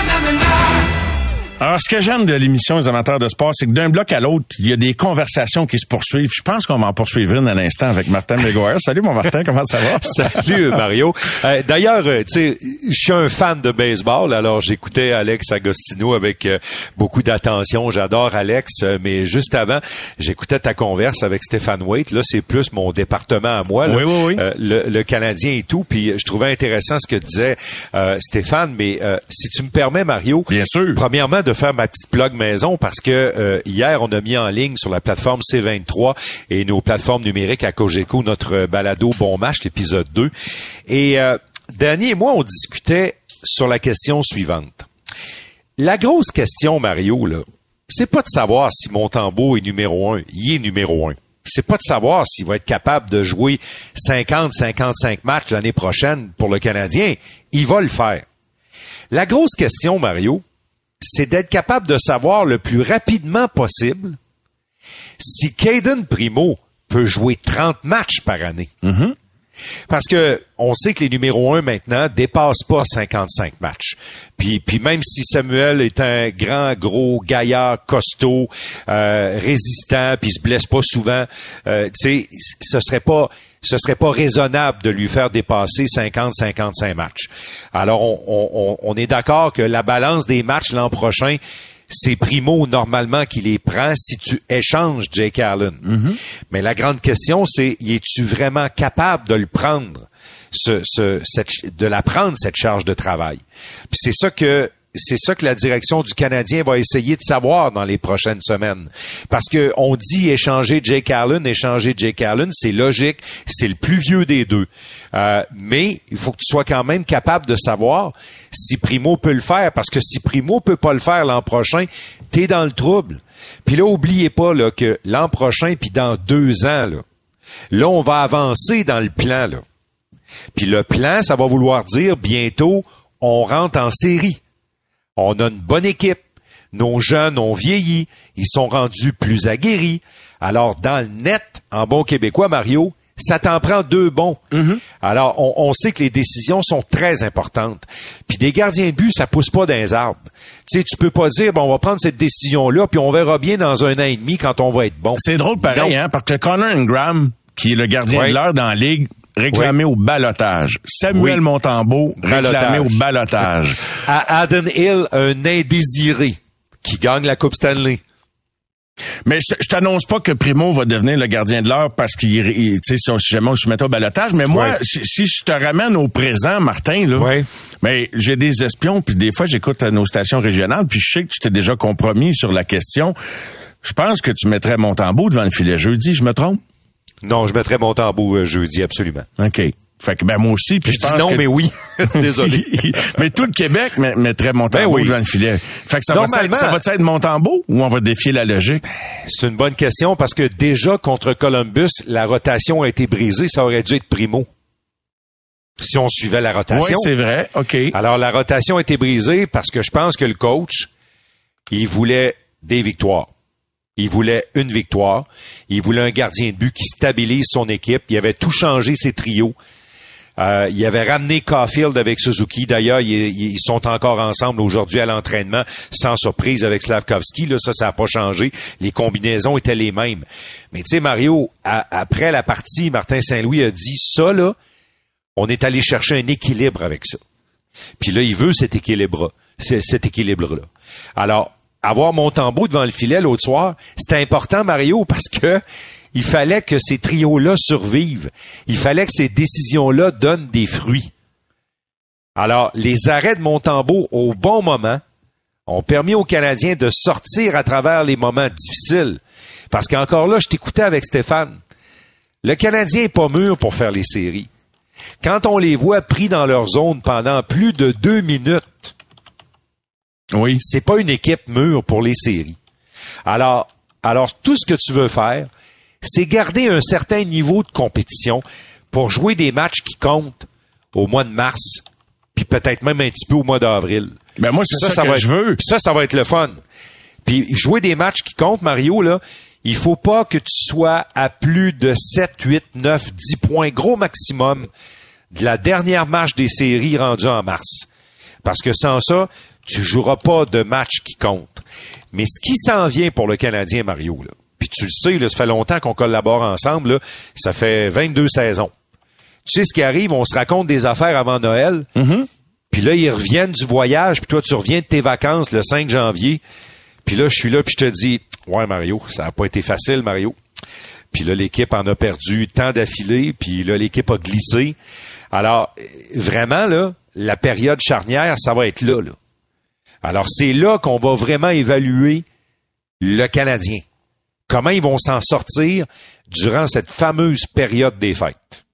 Alors, ce que j'aime de l'émission des amateurs de sport, c'est que d'un bloc à l'autre, il y a des conversations qui se poursuivent. Je pense qu'on va en poursuivre une à l'instant avec Martin Megoer. Salut, mon Martin, comment ça va? Salut, Mario. Euh, d'ailleurs, euh, tu sais, je suis un fan de baseball, alors j'écoutais Alex Agostino avec euh, beaucoup d'attention. J'adore Alex, mais juste avant, j'écoutais ta converse avec Stéphane Waite. Là, c'est plus mon département à moi, oui, oui, oui. Le, le, Canadien et tout. Puis je trouvais intéressant ce que disait Stéphane, mais si tu me permets, Mario. Bien sûr. Premièrement, de faire ma petite blog maison parce que euh, hier, on a mis en ligne sur la plateforme C23 et nos plateformes numériques à Cogeco notre balado Bon Match, l'épisode 2. Et euh, Danny et moi, on discutait sur la question suivante. La grosse question, Mario, là, c'est pas de savoir si Montembeau est numéro un. Il est numéro un. C'est pas de savoir s'il va être capable de jouer 50-55 matchs l'année prochaine pour le Canadien. Il va le faire. La grosse question, Mario, c'est d'être capable de savoir le plus rapidement possible si Caden Primo peut jouer 30 matchs par année. Parce que on sait que les numéros 1 maintenant dépassent pas 55 matchs. Puis, puis même si Samuel est un grand, gros, gaillard, costaud, euh, résistant, puis se blesse pas souvent, euh, tu sais, ce serait pas ce serait pas raisonnable de lui faire dépasser 50-55 matchs. Alors, on, on, on est d'accord que la balance des matchs l'an prochain, c'est Primo normalement qui les prend si tu échanges Jake Allen. Mais la grande question, c'est es-tu vraiment capable de le prendre, ce, ce, cette, de la prendre cette charge de travail? Puis c'est ça que c'est ça que la direction du Canadien va essayer de savoir dans les prochaines semaines. Parce que on dit échanger Jake Allen, échanger Jake Allen, c'est logique, c'est le plus vieux des deux. Euh, mais il faut que tu sois quand même capable de savoir si Primo peut le faire. Parce que si Primo peut pas le faire l'an prochain, t'es dans le trouble. Puis là, oubliez pas que l'an prochain, puis dans deux ans, là, là, on va avancer dans le plan. Puis le plan, ça va vouloir dire bientôt, on rentre en série. On a une bonne équipe. Nos jeunes ont vieilli. Ils sont rendus plus aguerris. Alors, dans le net, en bon québécois, Mario, ça t'en prend deux bons. Alors, on, on sait que les décisions sont très importantes. Puis des gardiens de but, ça pousse pas dans les arbres. Tu sais, tu peux pas dire, bon, on va prendre cette décision-là, puis on verra bien dans un an et demi quand on va être bon. C'est drôle pareil, Non. hein, parce que Connor Ingram, qui est le gardien Oui. de l'heure dans la ligue, réclamé au balotage. Samuel Oui. Montembeau, réclamé Balotage. au balotage. À Aden Hill, un indésiré qui gagne la Coupe Stanley. Mais je, je t'annonce pas que Primo va devenir le gardien de l'heure parce qu'il, il- tu sais, si, on- jamais on se mettait au balotage. Mais moi, Ouais. si, si je te ramène au présent, Martin, là, Ouais. mais j'ai des espions, puis des fois j'écoute nos stations régionales, puis je sais que tu t'es déjà compromis sur la question. Je pense que tu mettrais Montembeau devant le filet jeudi, je me trompe? Non, je mettrais mon tambour euh, jeudi, absolument. OK. Fait que ben moi aussi, puis Je je dis non, que- mais oui. Désolé. mais tout le Québec met- mettrait Montembeau Ben oui. devant le filet. Fait que ça va, Normalement- être, ça va être Montembeau ou on va défier la logique? C'est une bonne question parce que déjà contre Columbus, la rotation a été brisée. Ça aurait dû être primo. Si on suivait la Oui, rotation. c'est vrai. OK. Alors, la rotation a été brisée parce que je pense que le coach, il voulait des victoires. Il voulait une victoire. Il voulait un gardien de but qui stabilise son équipe. Il avait tout changé ses trios. Euh, il avait ramené Caulfield avec Suzuki. D'ailleurs, ils, sont encore ensemble aujourd'hui à l'entraînement, sans surprise avec Slavkovski. Là, ça, ça n'a pas changé. Les combinaisons étaient les mêmes. Mais tu sais, Mario, après la partie, Martin Saint-Louis a dit ça, là, on est allé chercher un équilibre avec ça. Puis là, il veut cet équilibre, cet équilibre-là. Alors, avoir Montembeau devant le filet l'autre soir, c'était important, Mario, parce que il fallait que ces trios-là survivent. Il fallait que ces décisions-là donnent des fruits. Alors, les arrêts de Montembeau au bon moment ont permis aux Canadiens de sortir à travers les moments difficiles. Parce qu'encore là, je t'écoutais avec Stéphane. Le Canadien est pas mûr pour faire les séries. Quand on les voit pris dans leur zone pendant plus de deux minutes, Oui. c'est pas une équipe mûre pour les séries. Alors, alors tout ce que tu veux faire, c'est garder un certain niveau de compétition pour jouer des matchs qui comptent au mois de mars, puis peut-être même un petit peu au mois d'avril. Ben moi, c'est ça, que va je être- veux. Ça, ça va être le fun. Puis jouer des matchs qui comptent, Mario, là, il faut pas que tu sois à plus de 7, 8, 9, 10 points, gros maximum, de la dernière match des séries rendues en mars. Parce que sans ça, tu joueras pas de match qui compte. Mais ce qui s'en vient pour le Canadien, Mario, là, puis tu le sais, là, ça fait longtemps qu'on collabore ensemble, là, ça fait 22 saisons. Tu sais ce qui arrive, on se raconte des affaires avant Noël, puis là, ils reviennent du voyage, puis toi, tu reviens de tes vacances le 5 janvier. Puis là, je suis là, puis je te dis, ouais, Mario, ça n'a pas été facile, Mario. Puis là, l'équipe en a perdu tant d'affilée, puis là, l'équipe a glissé. Alors, vraiment, là, la période charnière, ça va être là, là. Alors, c'est là qu'on va vraiment évaluer le Canadien. Comment ils vont s'en sortir durant cette fameuse période des fêtes?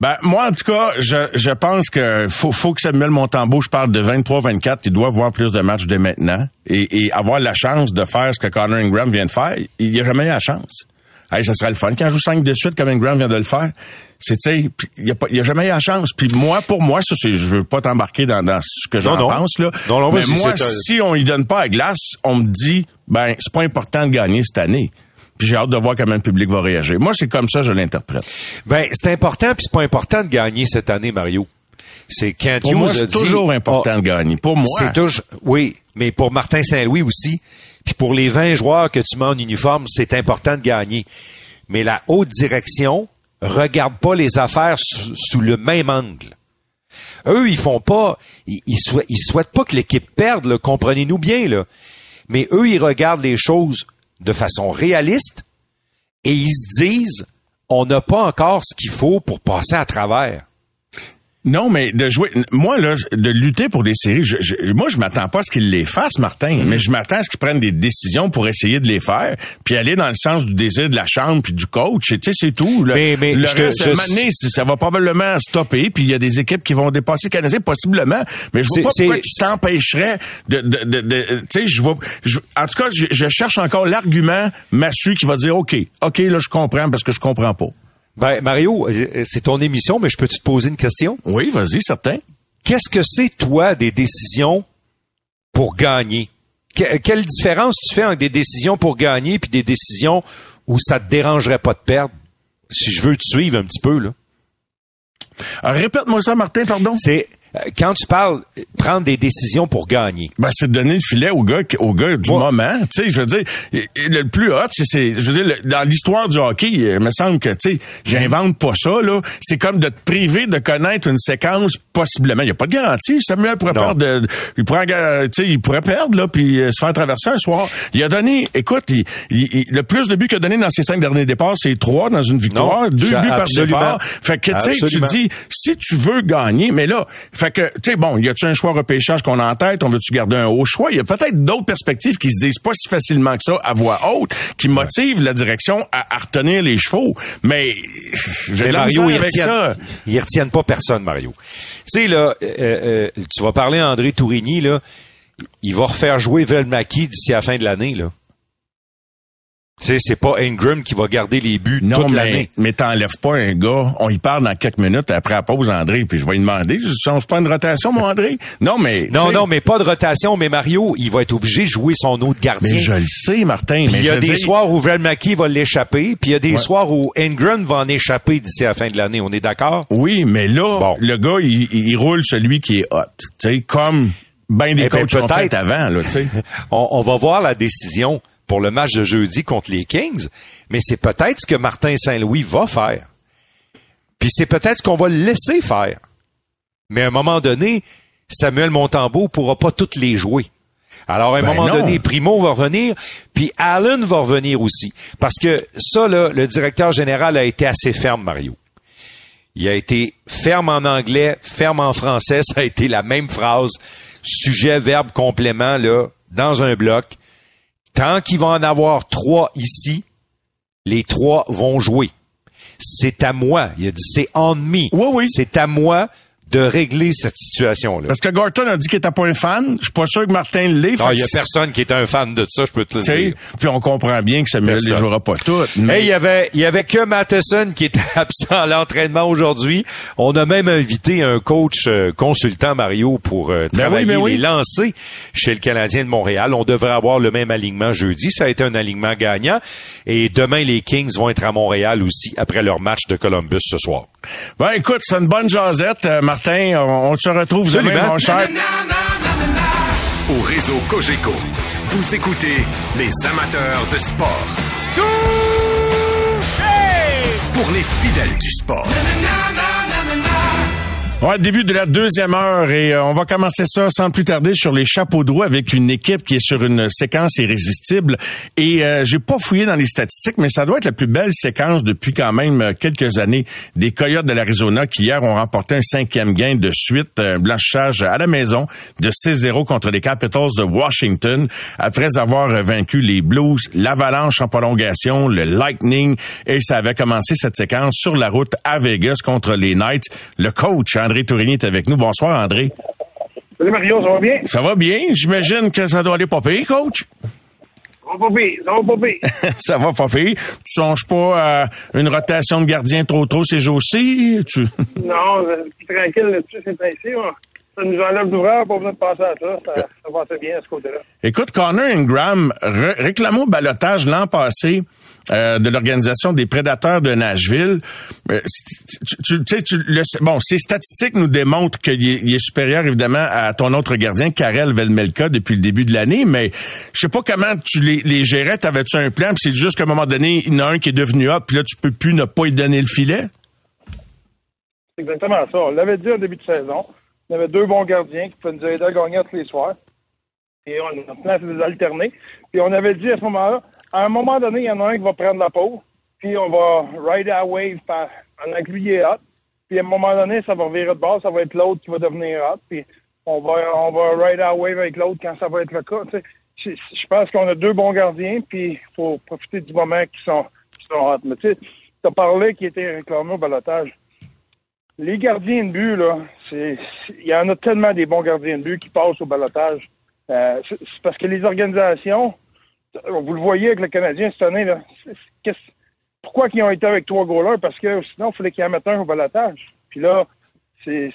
Ben, moi, en tout cas, je, je pense que faut, faut que Samuel Montembeau, je parle de 23-24, il doit voir plus de matchs dès maintenant et, avoir la chance de faire ce que Connor Ingram vient de faire. Il n'y a jamais eu la chance. Hey, ça serait le fun quand je joue 5 de suite comme Ingram vient de le faire. C'est, tu sais, il y a, pas- y a jamais eu la chance. Puis moi, pour moi, ça, c'est, je veux pas t'embarquer dans, dans ce que j'en pense, là. Non, non, Mais vas-y, moi, si on y donne pas à glace, on me dit, ben, c'est pas important de gagner cette année. Puis j'ai hâte de voir comment le public va réagir. Moi, c'est comme ça, je l'interprète. Ben, c'est important, puis c'est pas important de gagner cette année, Mario. C'est quand Pour Hughes moi, c'est dit- toujours important Ah, de gagner. Pour moi. C'est toujours, oui, mais pour Martin Saint-Louis aussi, puis pour les 20 joueurs que tu mets en uniforme, c'est important de gagner. Mais la haute direction regarde pas les affaires sous, le même angle. Eux, ils font pas, ils, souhaitent, ils souhaitent pas que l'équipe perde, comprenez-nous bien, là. Mais eux, ils regardent les choses de façon réaliste et ils se disent, on n'a pas encore ce qu'il faut pour passer à travers. Non, mais de jouer, moi là, de lutter pour des séries, je, je- moi je m'attends pas à ce qu'ils les fassent, Martin, Mhm. mais je m'attends à ce qu'ils prennent des décisions pour essayer de les faire, puis aller dans le sens du désir de la chambre puis du coach. Et Tu sais, c'est tout. Le, Mais- mais le je te- je- donné, ça va probablement stopper, puis il y a des équipes qui vont dépasser le Canadien possiblement. Mais je vois pas pourquoi tu t'empêcherais de, de, de, de- tu sais, je vois, je- en tout cas, je, je cherche encore l'argument massu qui va dire, ok, ok, là je comprends parce que je comprends pas. Ben, Mario, euh, c'est ton émission, mais je peux te poser une question? Oui, vas-y, certain. Qu'est-ce que c'est, toi, des décisions pour gagner? Que- quelle différence tu fais entre des décisions pour gagner puis des décisions où ça te dérangerait pas de perdre? Si je veux te suivre un petit peu, là. Alors, Répète-moi ça, Martin, pardon. C'est, euh, quand tu parles, euh, prendre des décisions pour gagner. Ben, c'est de donner le filet au gars, au gars du Ouais. moment. Tu sais, je veux dire, le plus hot, c'est, je veux dire, le- dans l'histoire du hockey, il me semble que, tu sais, j'invente pas ça, là. C'est comme de te priver de connaître une séquence, possiblement. Il n'y a pas de garantie. Samuel pourrait Non. perdre, de- il pourrait, euh, tu sais, il pourrait perdre, là, puis euh, se faire traverser un soir. Il a donné, écoute, il, il- il- le plus de buts qu'il a donné dans ses cinq derniers départs, c'est trois dans une victoire, Non, deux buts par départ. Fait que, tu sais, tu dis, si tu veux gagner, mais là, fait que, tu sais, bon, y a-tu un choix repêchage qu'on a en tête? On veut-tu garder un haut choix? Il y a peut-être d'autres perspectives qui se disent pas si facilement que ça à voix haute, qui motivent la direction à, à retenir les chevaux. Mais, la Mario, ils avec ça. retiennent, ils retiennent pas personne, Mario. Tu sais, là, euh, euh, tu vas parler à André Tourigny, là, il va refaire jouer Velmaki d'ici à la fin de l'année, là. Tu sais, c'est pas Ingram qui va garder les buts Non, toute l'année. mais t'enlèves pas un gars. On y parle dans quelques minutes après la pause, André, puis je vais lui demander, je change pas une rotation, mon André? Non, mais... Non, non, mais pas de rotation, mais Mario, il va être obligé de jouer son autre gardien. Mais je le sais, Martin. Puis il y a des dire- soirs où Velmaki va l'échapper, puis il y a des Ouais. soirs où Ingram va en échapper d'ici la fin de l'année. On est d'accord? Oui, mais là, Bon. le gars, il, il roule celui qui est hot. Tu sais, comme ben des Eh ben, coachs ont peut-être. fait avant, là, tu sais. On, on va voir la décision pour le match de jeudi contre les Kings, mais c'est peut-être ce que Martin Saint-Louis va faire. Puis c'est peut-être ce qu'on va le laisser faire. Mais à un moment donné, Samuel Montembeau pourra pas toutes les jouer. Alors, à un Ben moment non. donné, Primo va revenir, puis Allen va revenir aussi. Parce que ça, là, le directeur général a été assez ferme, Mario. Il a été ferme en anglais, ferme en français. Ça a été la même phrase. Sujet, verbe, complément, là, dans un bloc. Tant qu'il va en avoir trois ici, les trois vont jouer. C'est à moi. Il a dit, c'est on me. Oui, oui. C'est à moi de régler cette situation-là. Parce que Gorton a dit qu'il était pas un fan. Je suis pas sûr que Martin l'est. Non, il y a personne qui est un fan de ça, je peux te le dire. Puis on comprend bien que Samuel Personne. les jouera pas toutes. Mais il y avait, il y avait que Matheson qui était absent à l'entraînement aujourd'hui. On a même invité un coach euh, consultant Mario pour euh, Ben travailler oui, ben oui. les lancers chez le Canadien de Montréal. On devrait avoir le même alignement jeudi. Ça a été un alignement gagnant. Et demain, les Kings vont être à Montréal aussi après leur match de Columbus ce soir. Ben écoute, c'est une bonne jasette, euh, Martin. On, on se retrouve demain, mon cher. Au réseau Cogeco, vous écoutez les amateurs de sport. Pour les fidèles du sport. Ouais, début de la deuxième heure et euh, on va commencer ça sans plus tarder sur les chapeaux de roue avec une équipe qui est sur une séquence irrésistible. Et euh, j'ai pas fouillé dans les statistiques, mais ça doit être la plus belle séquence depuis quand même euh, quelques années des Coyotes de l'Arizona qui hier ont remporté un cinquième gain de suite, un blanchissage à la maison de 6-0 contre les Capitals de Washington après avoir vaincu les Blues, l'Avalanche en prolongation, le Lightning et ça avait commencé cette séquence sur la route à Vegas contre les Knights. Le coach André Tourigny est avec nous. Bonsoir André. Salut Mario, ça va bien? Ça va bien? J'imagine que ça doit aller pas pire, coach? Ça va pas pire, ça va pas pire. ça va pas pire. Tu songes pas à une rotation de gardien trop trop ces jours-ci? Tu... non, tranquille là-dessus, c'est ainsi. Ça nous enlève d'ouvrage, pas besoin de passer à ça. Ça, ça va bien à ce côté-là. Écoute, Connor Ingram réclamons balotage l'an passé. Euh, de l'organisation des prédateurs de Nashville. Bon, ces statistiques nous démontrent qu'il est, supérieur évidemment à ton autre gardien, Karel Velmelka, depuis le début de l'année, mais je sais pas comment tu les, les gérais. T'avais-tu un plan? c'est juste qu'à un moment donné, il y en a un qui est devenu hop, puis là, tu peux plus ne pas lui donner le filet? Exactement ça. On l'avait dit au début de saison. On avait deux bons gardiens qui pouvaient nous aider à gagner tous les soirs. Et on a plan, c'est des alternés. Puis on avait dit à ce moment-là, à un moment donné, il y en a un qui va prendre la peau, puis on va ride a wave par, en incluant hot. Puis à un moment donné, ça va revirer de base, ça va être l'autre qui va devenir hot. Puis on va, on va wave avec l'autre quand ça va être le cas. Je, je pense qu'on a deux bons gardiens, puis il faut profiter du moment qui sont, qui sont hot. Mais tu sais, tu as parlé qui était réclamé au balotage. Les gardiens de but, là, c'est, il y en a tellement des bons gardiens de but qui passent au balotage. Euh, c'est parce que les organisations, vous le voyez avec le Canadien cette année, là. pourquoi ils ont été avec trois goalers? Parce que sinon, il fallait qu'ils en mettent un au. Puis là, c'est,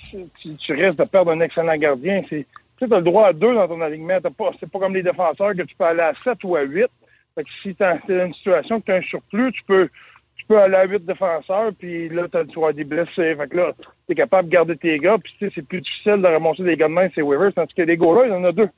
tu, risques de perdre un excellent gardien. C'est, tu as le droit à deux dans ton alignement. pas, c'est pas comme les défenseurs que tu peux aller à sept ou à huit. Fait que si t'es dans une situation que tu as un surplus, tu peux, tu peux aller à huit défenseurs, puis là, tu as des blessés. Fait que là, tu es capable de garder tes gars, puis c'est plus difficile de ramasser des gars de main, c'est waivers, tandis que les goalers, il y en a deux.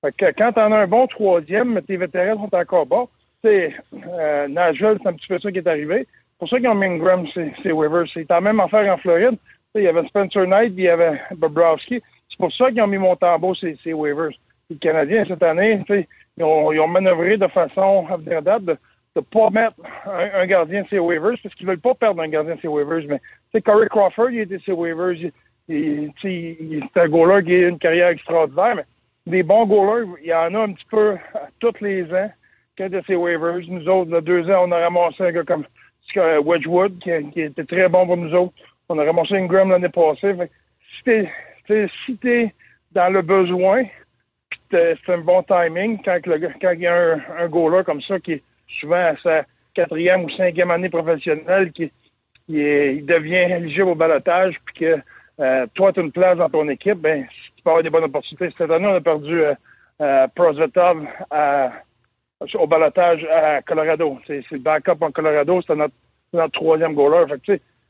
Fait que quand t'en as un bon troisième, mais tes vétérans sont encore bons, c'est euh, c'est un petit peu ça qui est arrivé. C'est pour ça qu'ils ont mis Ingram, c'est Weaver. C'est la même affaire en Floride. il y avait Spencer Knight, il y avait Bobrovski. C'est pour ça qu'ils ont mis Montembeau, c'est Weavers. Les Canadiens, cette année, ils ont, ils ont manœuvré de façon date de ne pas mettre un, gardien c'est Weavers parce qu'ils veulent pas perdre un gardien c'est Weavers. Mais Corey Crawford, il était c'est Weavers. C'est un goaler qui a une carrière extraordinaire, mais des bons goalers, il y en a un petit peu tous les ans quand de ces waivers. Nous autres, il deux ans, on a ramassé un gars comme Wedgwood, qui, était très bon pour nous autres. On a ramassé Ingram l'année passée. si t'es si dans le besoin, c'est un bon timing quand, quand il y a un, goaler comme ça qui est souvent à sa quatrième ou cinquième année professionnelle, qui, qui est, il devient éligible au balotage, puis que euh, toi, tu as une place dans ton équipe, ben, avoir des bonnes opportunités. Cette année, on a perdu euh, euh Prosvetov au balotage à Colorado. C'est le backup en Colorado, c'est notre, troisième goaler.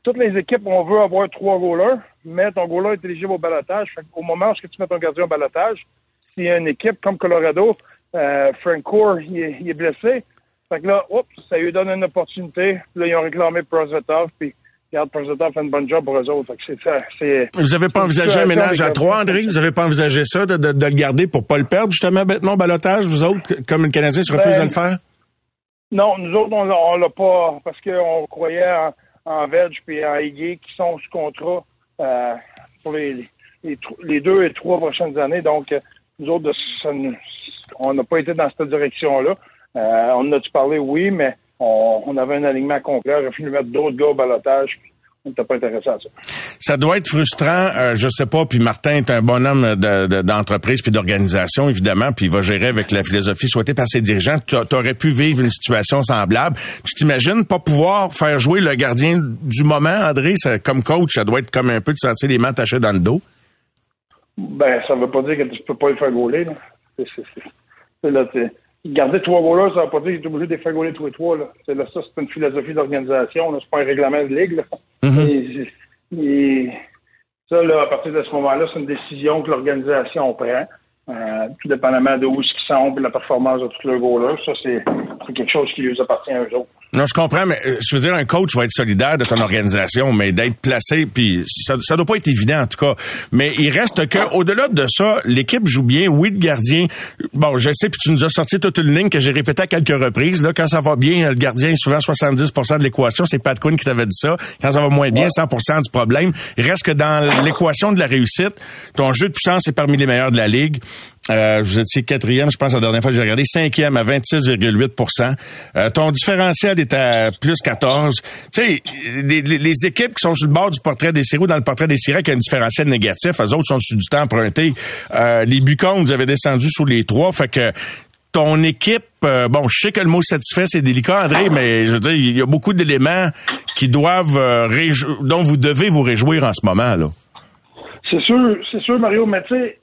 Toutes les équipes, on veut avoir trois goalers, mais ton goaler est éligible au balotage. Au moment où tu mets ton gardien au balotage, s'il y a une équipe comme Colorado, euh, Frank Coeur, il, est blessé. Fait que là, oups, ça lui donne une opportunité. Là, ils ont réclamé Prosvetov, puis Regarde, President fait une bonne job pour eux autres. C'est, Vous avez pas envisagé un ménage à trois, André? Vous avez pas envisagé ça, de, de, de le garder pour pas le perdre, justement, bêtement, balotage, vous autres, comme le Canadien se refuse ben, à le faire? Non, nous autres, on, on l'a pas, parce qu'on croyait en, en Veg puis en Higuet qui sont sous contrat euh, pour les, les, les, deux et trois prochaines années. Donc, euh, nous autres, on n'a pas été dans cette direction-là. Euh, on en a-tu parlé? Oui, mais on, avait un alignement complet. On aurait pu mettre d'autres gars au balotage. On n'était pas intéressé à ça. Ça doit être frustrant, euh, je sais pas. Puis Martin est un bonhomme d'entreprise puis d'organisation, évidemment, puis il va gérer avec la philosophie souhaitée par ses dirigeants. Tu aurais pu vivre une situation semblable. Tu t'imagines pas pouvoir faire jouer le gardien du moment, André, comme coach, ça doit être comme un peu de sentir les mains attachées dans le dos. Ben, ça veut pas dire que tu peux pas le faire gauler. Là. C'est, là, Garder trois goalers, ça ne veut pas dire qu'il est obligé de les faire tous les trois. Là. C'est, là, ça, c'est une philosophie d'organisation. C'est pas un règlement de ligue. Là. Mm-hmm. et, ça, là, à partir de ce moment-là, c'est une décision que l'organisation prend. Euh, tout dépendamment de où ils sont et de la performance de tous leurs goalers. Ça, c'est, c'est quelque chose qui leur appartient à eux autres. Non, je comprends, mais euh, je veux dire, un coach va être solidaire de ton organisation, mais d'être placé, puis ça, ça doit pas être évident en tout cas. Mais il reste que, au-delà de ça, l'équipe joue bien. Oui, le gardien. Bon, je sais, puis tu nous as sorti toute une ligne que j'ai répétée à quelques reprises. Là, quand ça va bien, le gardien est souvent 70% de l'équation. C'est Pat Quinn qui t'avait dit ça. Quand ça va moins bien, 100% du problème. Il reste que dans l'équation de la réussite, ton jeu de puissance est parmi les meilleurs de la ligue. Euh, vous étiez quatrième, je pense, la dernière fois que j'ai regardé, cinquième à 26,8 euh, Ton différentiel est à plus 14. Tu sais, les, équipes qui sont sur le bord du portrait des ou dans le portrait des séries qui ont un différentiel négatif, eux autres sont sur du temps emprunté. Euh, les Bucons, vous avez descendu sous les trois, fait que ton équipe, euh, bon, je sais que le mot satisfait, c'est délicat, André, mais je veux dire, il y a beaucoup d'éléments qui doivent euh, dont vous devez vous réjouir en ce moment, là. C'est sûr, c'est sûr, Mario, mais tu sais,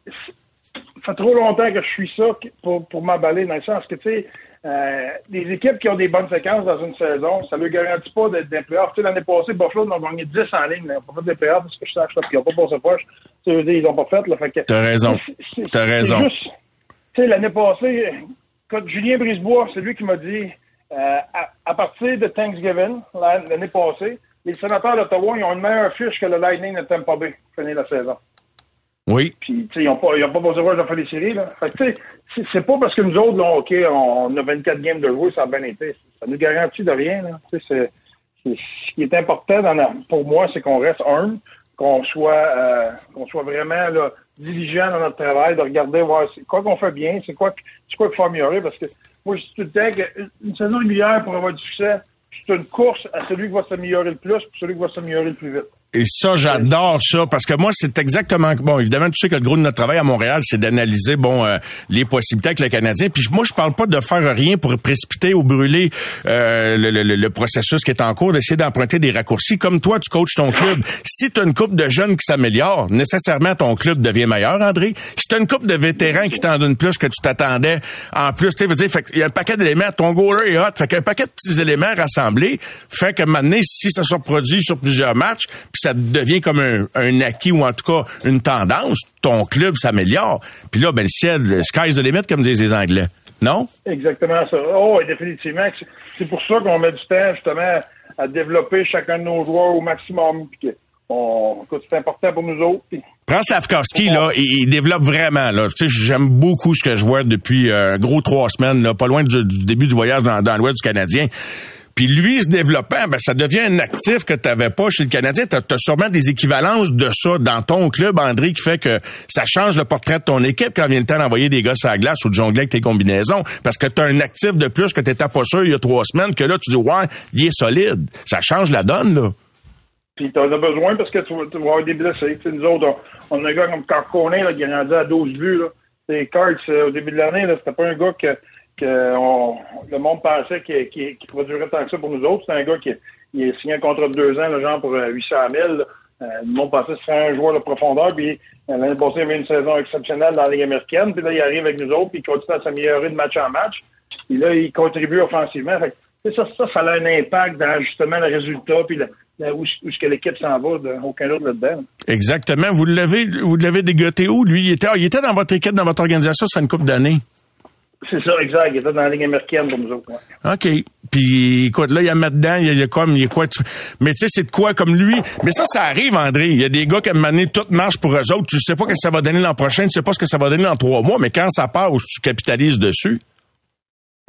fait trop longtemps que je suis ça pour, pour m'emballer dans le sens que, tu sais, euh, des équipes qui ont des bonnes séquences dans une saison, ça ne leur garantit pas d'être des playoffs. Tu sais, l'année passée, Buffalo en a gagné 10 en ligne. Ils n'ont pas fait des playoffs parce que je sache qu'ils n'ont pas passé proche. Tu sais, ils n'ont pas fait. Là, fait que, T'as raison. T'as raison. tu sais, l'année passée, quand Julien Brisebois, c'est lui qui m'a dit, euh, à, à, partir de Thanksgiving, l'année passée, les sénateurs d'Ottawa, ils ont une meilleure fiche que le Lightning de Tampa Bay pour finir la saison. Oui. Puis, tu sais, ils n'ont pas, ils ont pas besoin de faire des séries, là. Fait que, tu sais, c'est pas parce que nous autres, là, OK, on a 24 games de jouer, ça a bien été. Ça nous garantit de rien, là. Tu sais, ce qui est important dans la, pour moi, c'est qu'on reste humble, qu'on soit, euh, qu'on soit vraiment, là, diligent dans notre travail, de regarder, voir c'est quoi qu'on fait bien, c'est quoi, c'est quoi qu'il faut améliorer, parce que moi, je dis tout le temps qu'une saison régulière pour avoir du succès, c'est une course à celui qui va s'améliorer le plus, puis celui qui va s'améliorer le plus vite. Et ça, j'adore ça, parce que moi, c'est exactement... Bon, évidemment, tu sais que le gros de notre travail à Montréal, c'est d'analyser, bon, euh, les possibilités avec le Canadien. Puis moi, je parle pas de faire rien pour précipiter ou brûler euh, le, le, le, processus qui est en cours, d'essayer d'emprunter des raccourcis. Comme toi, tu coaches ton club. Si tu as une coupe de jeunes qui s'améliorent, nécessairement, ton club devient meilleur, André. Si tu as une coupe de vétérans qui t'en donnent plus que tu t'attendais, en plus, tu sais, dire, il y a un paquet d'éléments, ton goaler est hot, fait qu'un paquet de petits éléments rassemblés fait que maintenant, si ça se reproduit sur plusieurs matchs, ça devient comme un, un, acquis ou en tout cas une tendance, ton club s'améliore. Puis là, ben le ciel, le sky's the limit, comme disent les Anglais. Non? Exactement ça. Oh, et définitivement. C'est pour ça qu'on met du temps, justement, à développer chacun de nos joueurs au maximum. Puis on, c'est important pour nous autres. Prends Slavkovski, là, il, développe vraiment, là. Tu sais, j'aime beaucoup ce que je vois depuis euh, un gros trois semaines, là, pas loin du, du début du voyage dans, dans l'Ouest du Canadien. Puis lui, se développant, ben, ça devient un actif que tu n'avais pas chez le Canadien. Tu as, sûrement des équivalences de ça dans ton club, André, qui fait que ça change le portrait de ton équipe quand vient le temps d'envoyer des gars à la glace ou de jongler avec tes combinaisons. Parce que tu as un actif de plus que tu pas sûr il y a trois semaines, que là, tu dis, ouais, il est solide. Ça change la donne, là. Puis tu en as besoin parce que tu vas, avoir des blessés. nous autres, on, a un gars comme Carconet là, qui est à 12 buts. Là. Cards, euh, au début de l'année, c'était pas un gars que que le monde pensait qu'il qu produirait tant que ça pour nous autres. C'est un gars qui il est signé un contrat de deux ans, le genre pour 800 euh, 000. Euh, le monde pensait que ce serait un joueur de profondeur. Puis l'année passée, il avait une saison exceptionnelle dans la Ligue américaine. Puis là, il arrive avec nous autres, puis il continue à s'améliorer de match en match. Puis là, il contribue offensivement. Fait ça, ça, ça a un impact dans justement le résultat, puis le, où, où ce que l'équipe s'en va, de, aucun autre là-dedans. Exactement. Vous l'avez, vous l'avez dégoté où? Lui, il était, il était dans votre équipe, dans votre organisation, c'est une coupe d'années. C'est ça, exact. Il était dans la ligne américaine pour nous autres. Ouais. OK. Puis, écoute, là, il y a maintenant, il y a, comme, il y a quoi, tu... mais tu sais, c'est de quoi comme lui? Mais ça, ça arrive, André. Il y a des gars qui, à un moment donné, tout marche pour eux autres. Tu sais pas ce que ça va donner l'an prochain, tu sais pas ce que ça va donner dans trois mois, mais quand ça passe, tu capitalises dessus.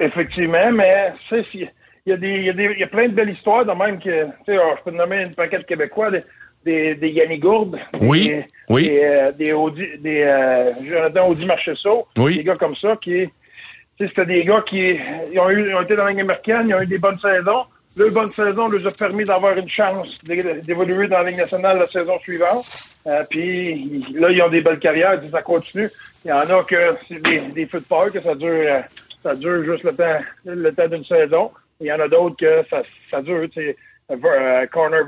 Effectivement, mais, tu sais, il y a des, il y a des, il y a plein de belles histoires de même que, tu sais, je peux te nommer une paquette québécois, des, des, des Yannick Gourde. Oui, des, oui. Des, euh, des, Audi, des euh, Jonathan Audi Marcheseau. Oui. Des gars comme ça qui, c'était des gars qui ils ont, eu, ils ont été dans la Ligue américaine, ils ont eu des bonnes saisons. Leur bonne saison leur a permis d'avoir une chance d'évoluer dans la Ligue nationale la saison suivante. Euh, puis là, ils ont des belles carrières, ça continue. Il y en a que c'est des, des feux de peur, que ça dure euh, ça dure juste le temps le temps d'une saison. Il y en a d'autres que ça, ça dure, tu sais, euh, Corner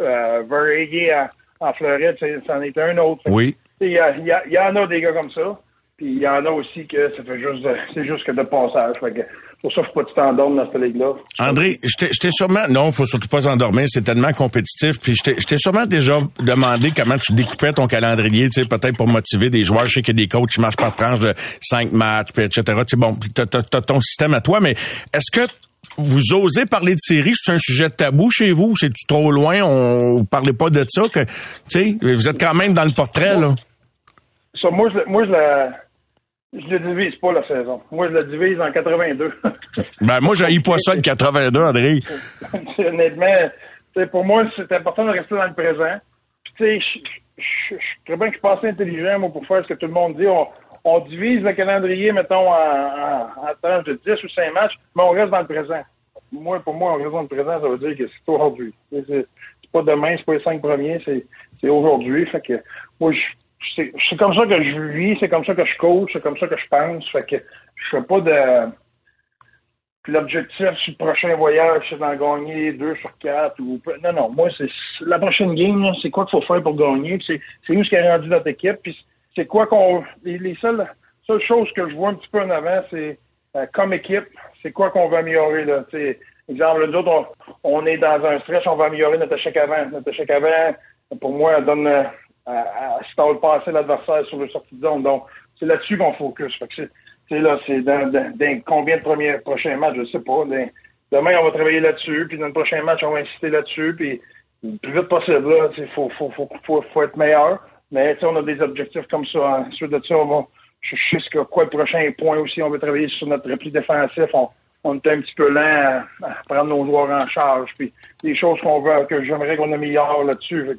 euh, Verhege en Floride, c'en est un autre. Oui. Il y, a, il y en a des gars comme ça. Puis il y en a aussi que ça fait juste c'est juste que de passage. Fait que pour ça, faut pas que tu t'endormes dans cette ligue-là. André, je t'ai sûrement non, faut surtout pas s'endormir, c'est tellement compétitif. Puis je t'ai sûrement déjà demandé comment tu découpais ton calendrier, tu sais, peut-être pour motiver des joueurs. Je sais qu'il y a des coachs qui marchent par tranche de cinq matchs, puis etc. Tu sais, bon, t'as as, ton système à toi, mais est-ce que vous osez parler de série, c'est un sujet tabou chez vous, c'est tu trop loin, on vous parlez pas de ça? Que tu sais, vous êtes quand même dans le portrait là. Ça, moi je moi je la je le divise pas la saison. Moi, je le divise en 82. ben, moi, j'ai pas ça le 82, André. Honnêtement, pour moi, c'est important de rester dans le présent. Puis, tu sais, je très bien que je suis assez intelligent, moi, pour faire ce que tout le monde dit. On, on divise le calendrier, mettons, en, en, en de 10 ou 5 matchs, mais on reste dans le présent. Moi, pour moi, on reste dans le présent, ça veut dire que c'est aujourd'hui. C'est pas demain, c'est pas les cinq premiers, c'est aujourd'hui. Fait que, moi, je c'est comme ça que je vis, c'est comme ça que je coach, c'est comme ça que je pense. Fait que je fais pas de. L'objectif le prochain voyage, c'est d'en gagner deux sur quatre. Ou... Non, non, moi, c'est la prochaine game, c'est quoi qu'il faut faire pour gagner? C'est où ce qui a rendu notre équipe? Puis c'est quoi qu'on. Les, les seules, seules choses que je vois un petit peu en avant, c'est euh, comme équipe, c'est quoi qu'on veut améliorer. Là? T'sais, exemple, nous autres, on, on est dans un stress, on va améliorer notre échec avant. Notre échec avant, pour moi, donne à, à, stall passer l'adversaire sur le sortie de zone. Donc, c'est là-dessus qu'on focus. Fait que c'est, là, c'est dans, dans- dans combien de premiers prochains matchs, je sais pas. Dans- demain, on va travailler là-dessus, puis dans le prochain match, on va insister là-dessus, puis le plus vite possible, là, il faut, faut, faut, faut, faut être meilleur. Mais on a des objectifs comme ça. Ensuite de ça, on va chercher ce que quoi le prochain point aussi. On veut travailler sur notre repli défensif. On, on est un petit peu lent à, à prendre nos joueurs en charge. Puis des choses qu'on veut, que j'aimerais qu'on améliore là-dessus.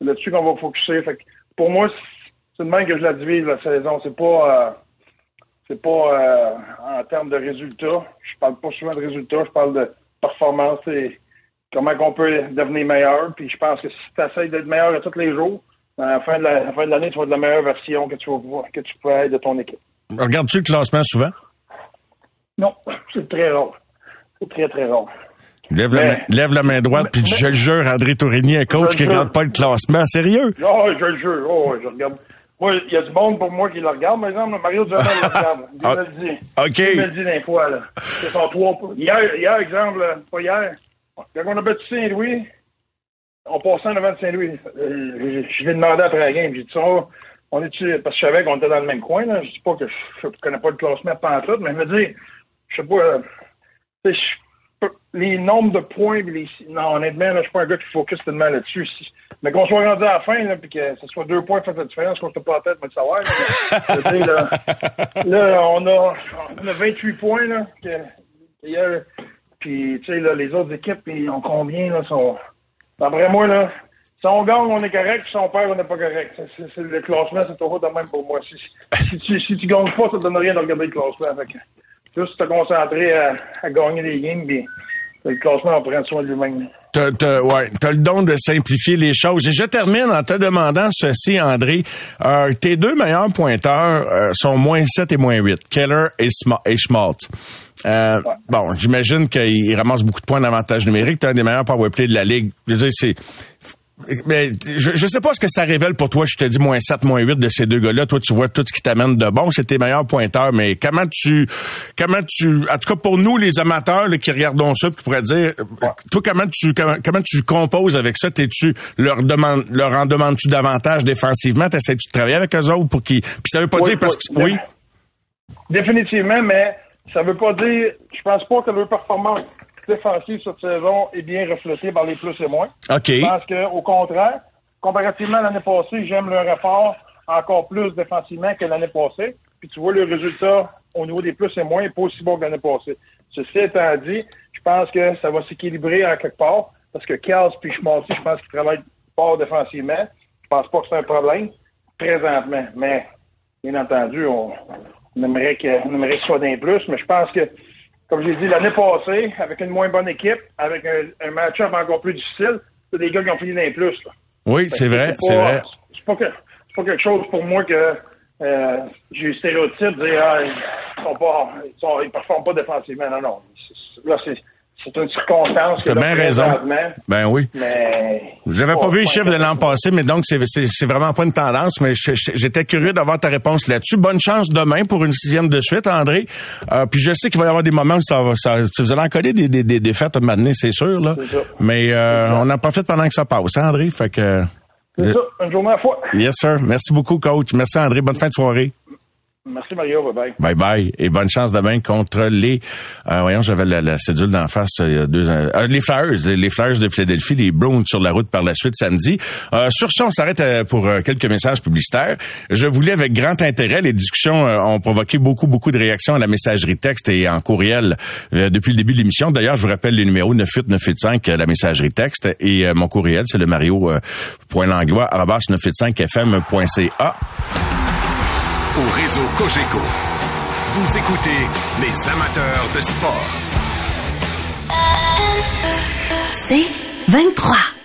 C'est là-dessus qu'on va focuser. Fait que pour moi, c'est- de même que je la divise la saison. C'est pas euh, c'est pas euh, en termes de résultats. Je parle pas souvent de résultats, je parle de performance et comment qu'on peut devenir meilleur. Puis je pense que si tu essaies d'être meilleur à tous les jours, à la fin de la- la l'année, tu vas être la meilleure version que tu vas que tu peux être de ton équipe. Regardes-tu le classement souvent? Non, c'est très rare. C'est très, très rare. Lève, la, main, lève la main droite, puis je le jure, André Tourigny, un coach qui le regarde pas le classement. Sérieux? Oh, je le jure. Oh, je regarde. Moi, il y a du monde pour moi qui le regarde, par exemple. Mario Duhamel le regarde. Il Ah, me le dit. OK. Il me le dit des fois, là. C'est son trois. Hier, hier, exemple, pas hier, quand on a battu Saint-Louis, on passait en avant de Saint-Louis. Euh, je je lui ai demandé après la game, j'ai dit ça, on est parce que je savais qu'on était dans le même coin, là. Je dis pas que je, je connais pas le classement pantoute, mais il me dit, je sais pas, euh, tu sais, je peux- les nombres de points, les, non, honnêtement, là, je suis pas un gars qui focus tellement là-dessus. Mais qu'on soit rendu à la fin, là, puis que ce soit deux points fait la différence, qu'on se pas la tête, mais le savoir. Là, dire, là, là, on a, on a 28 points, là. Puis, tu sais, là, les autres équipes, ils ont combien, là, sont, D'après moi, là, si on gagne, on est correct, si on perd, on n'est pas correct. C'est, c'est- c'est- le classement, c'est toujours de même pour moi. Si, si, tu, si tu gagnes pas, ça te donne rien de regarder le classement. Fait que, juste te concentrer à, à gagner des games, puis le classement, prend soin de lui-même. T'as, t'as- ouais, t'as le don de simplifier les choses. Et je termine en te demandant ceci, André. Euh, tes deux meilleurs pointeurs euh, sont moins 7 et moins 8, Keller et, Sma- et Schmaltz. Euh, Bon, j'imagine qu'ils ramassent beaucoup de points d'avantage numérique. T'es un des meilleurs powerplay de la Ligue. Je veux dire, c'est... Mais je, je sais pas ce que ça révèle pour toi. Je te dis moins 7, moins 8 de ces deux gars-là. Toi, tu vois tout ce qui t'amène de bon. C'est tes meilleurs pointeurs. Mais comment tu, comment tu, en tout cas pour nous, les amateurs là, qui regardons ça, qui pourraient dire, toi, comment tu, comment, comment tu composes avec ça? T'es-tu, leur demande, leur en demandes-tu davantage défensivement? T'essaies-tu de travailler avec eux autres pour qu'ils, puis ça veut pas Oui, dire parce que, oui. oui. Définitivement, mais ça veut pas dire, je pense pas que leur performance défensive cette saison est bien reflétée par les plus et moins. OK. Je pense qu'au contraire, comparativement à l'année passée, j'aime leur effort encore plus défensivement que l'année passée. Puis tu vois le résultat au niveau des plus et moins n'est pas aussi bon que l'année passée. Ceci étant dit, je pense que ça va s'équilibrer à quelque part parce que Kels puis Schmaltzy, je pense qu'ils travaillent fort défensivement. Je pense pas que c'est un problème présentement. Mais bien entendu, on, on aimerait que on aimerait que ce soit d'un plus, mais je pense que comme j'ai dit l'année passée, avec une moins bonne équipe, avec un, un match-up encore plus difficile, c'est des gars qui ont fini d'un plus. Là. Oui, c'est vrai, c'est vrai. C'est pas, que- pas quelque chose pour moi que euh, j'ai eu stéréotype de dire ah, ils sont pas ils, sont, ils performent pas défensivement. Non, non. Là, c'est c'est une circonstance. T'as bien raison. Ben oui. Mais. J'avais pas vu les chiffres de l'an passé, mais donc c'est vraiment pas une tendance. Mais j'étais curieux d'avoir ta réponse là-dessus. Bonne chance demain pour une sixième de suite, André. Euh, puis je sais qu'il va y avoir des moments où ça va, ça, tu vous allez en coller des des des défaites à un moment donné, c'est sûr là. Ça. Mais euh, on en profite pendant que ça passe, hein, André? Fait que C'est ça, une journée à la fois. yes sir. Merci beaucoup, coach. Merci André. Bonne fin de soirée. Merci Mario, bye bye. Bye bye et bonne chance demain contre les euh, voyons, j'avais la, la, cédule d'en face euh, il y a deux ans. Euh, les Flyers, les, les, Flyers de Philadelphie, les Browns sur la route par la suite samedi. Euh, sur ce, on s'arrête euh, pour euh, quelques messages publicitaires. Je voulais avec grand intérêt les discussions ont provoqué beaucoup beaucoup de réactions à la messagerie texte et en courriel depuis le début de l'émission. D'ailleurs, je vous rappelle les numéros 98985 la messagerie texte et mon courriel c'est le mario.langlois@985fm.ca. Au réseau Cogeco, vous écoutez les amateurs de sport. C'est 23.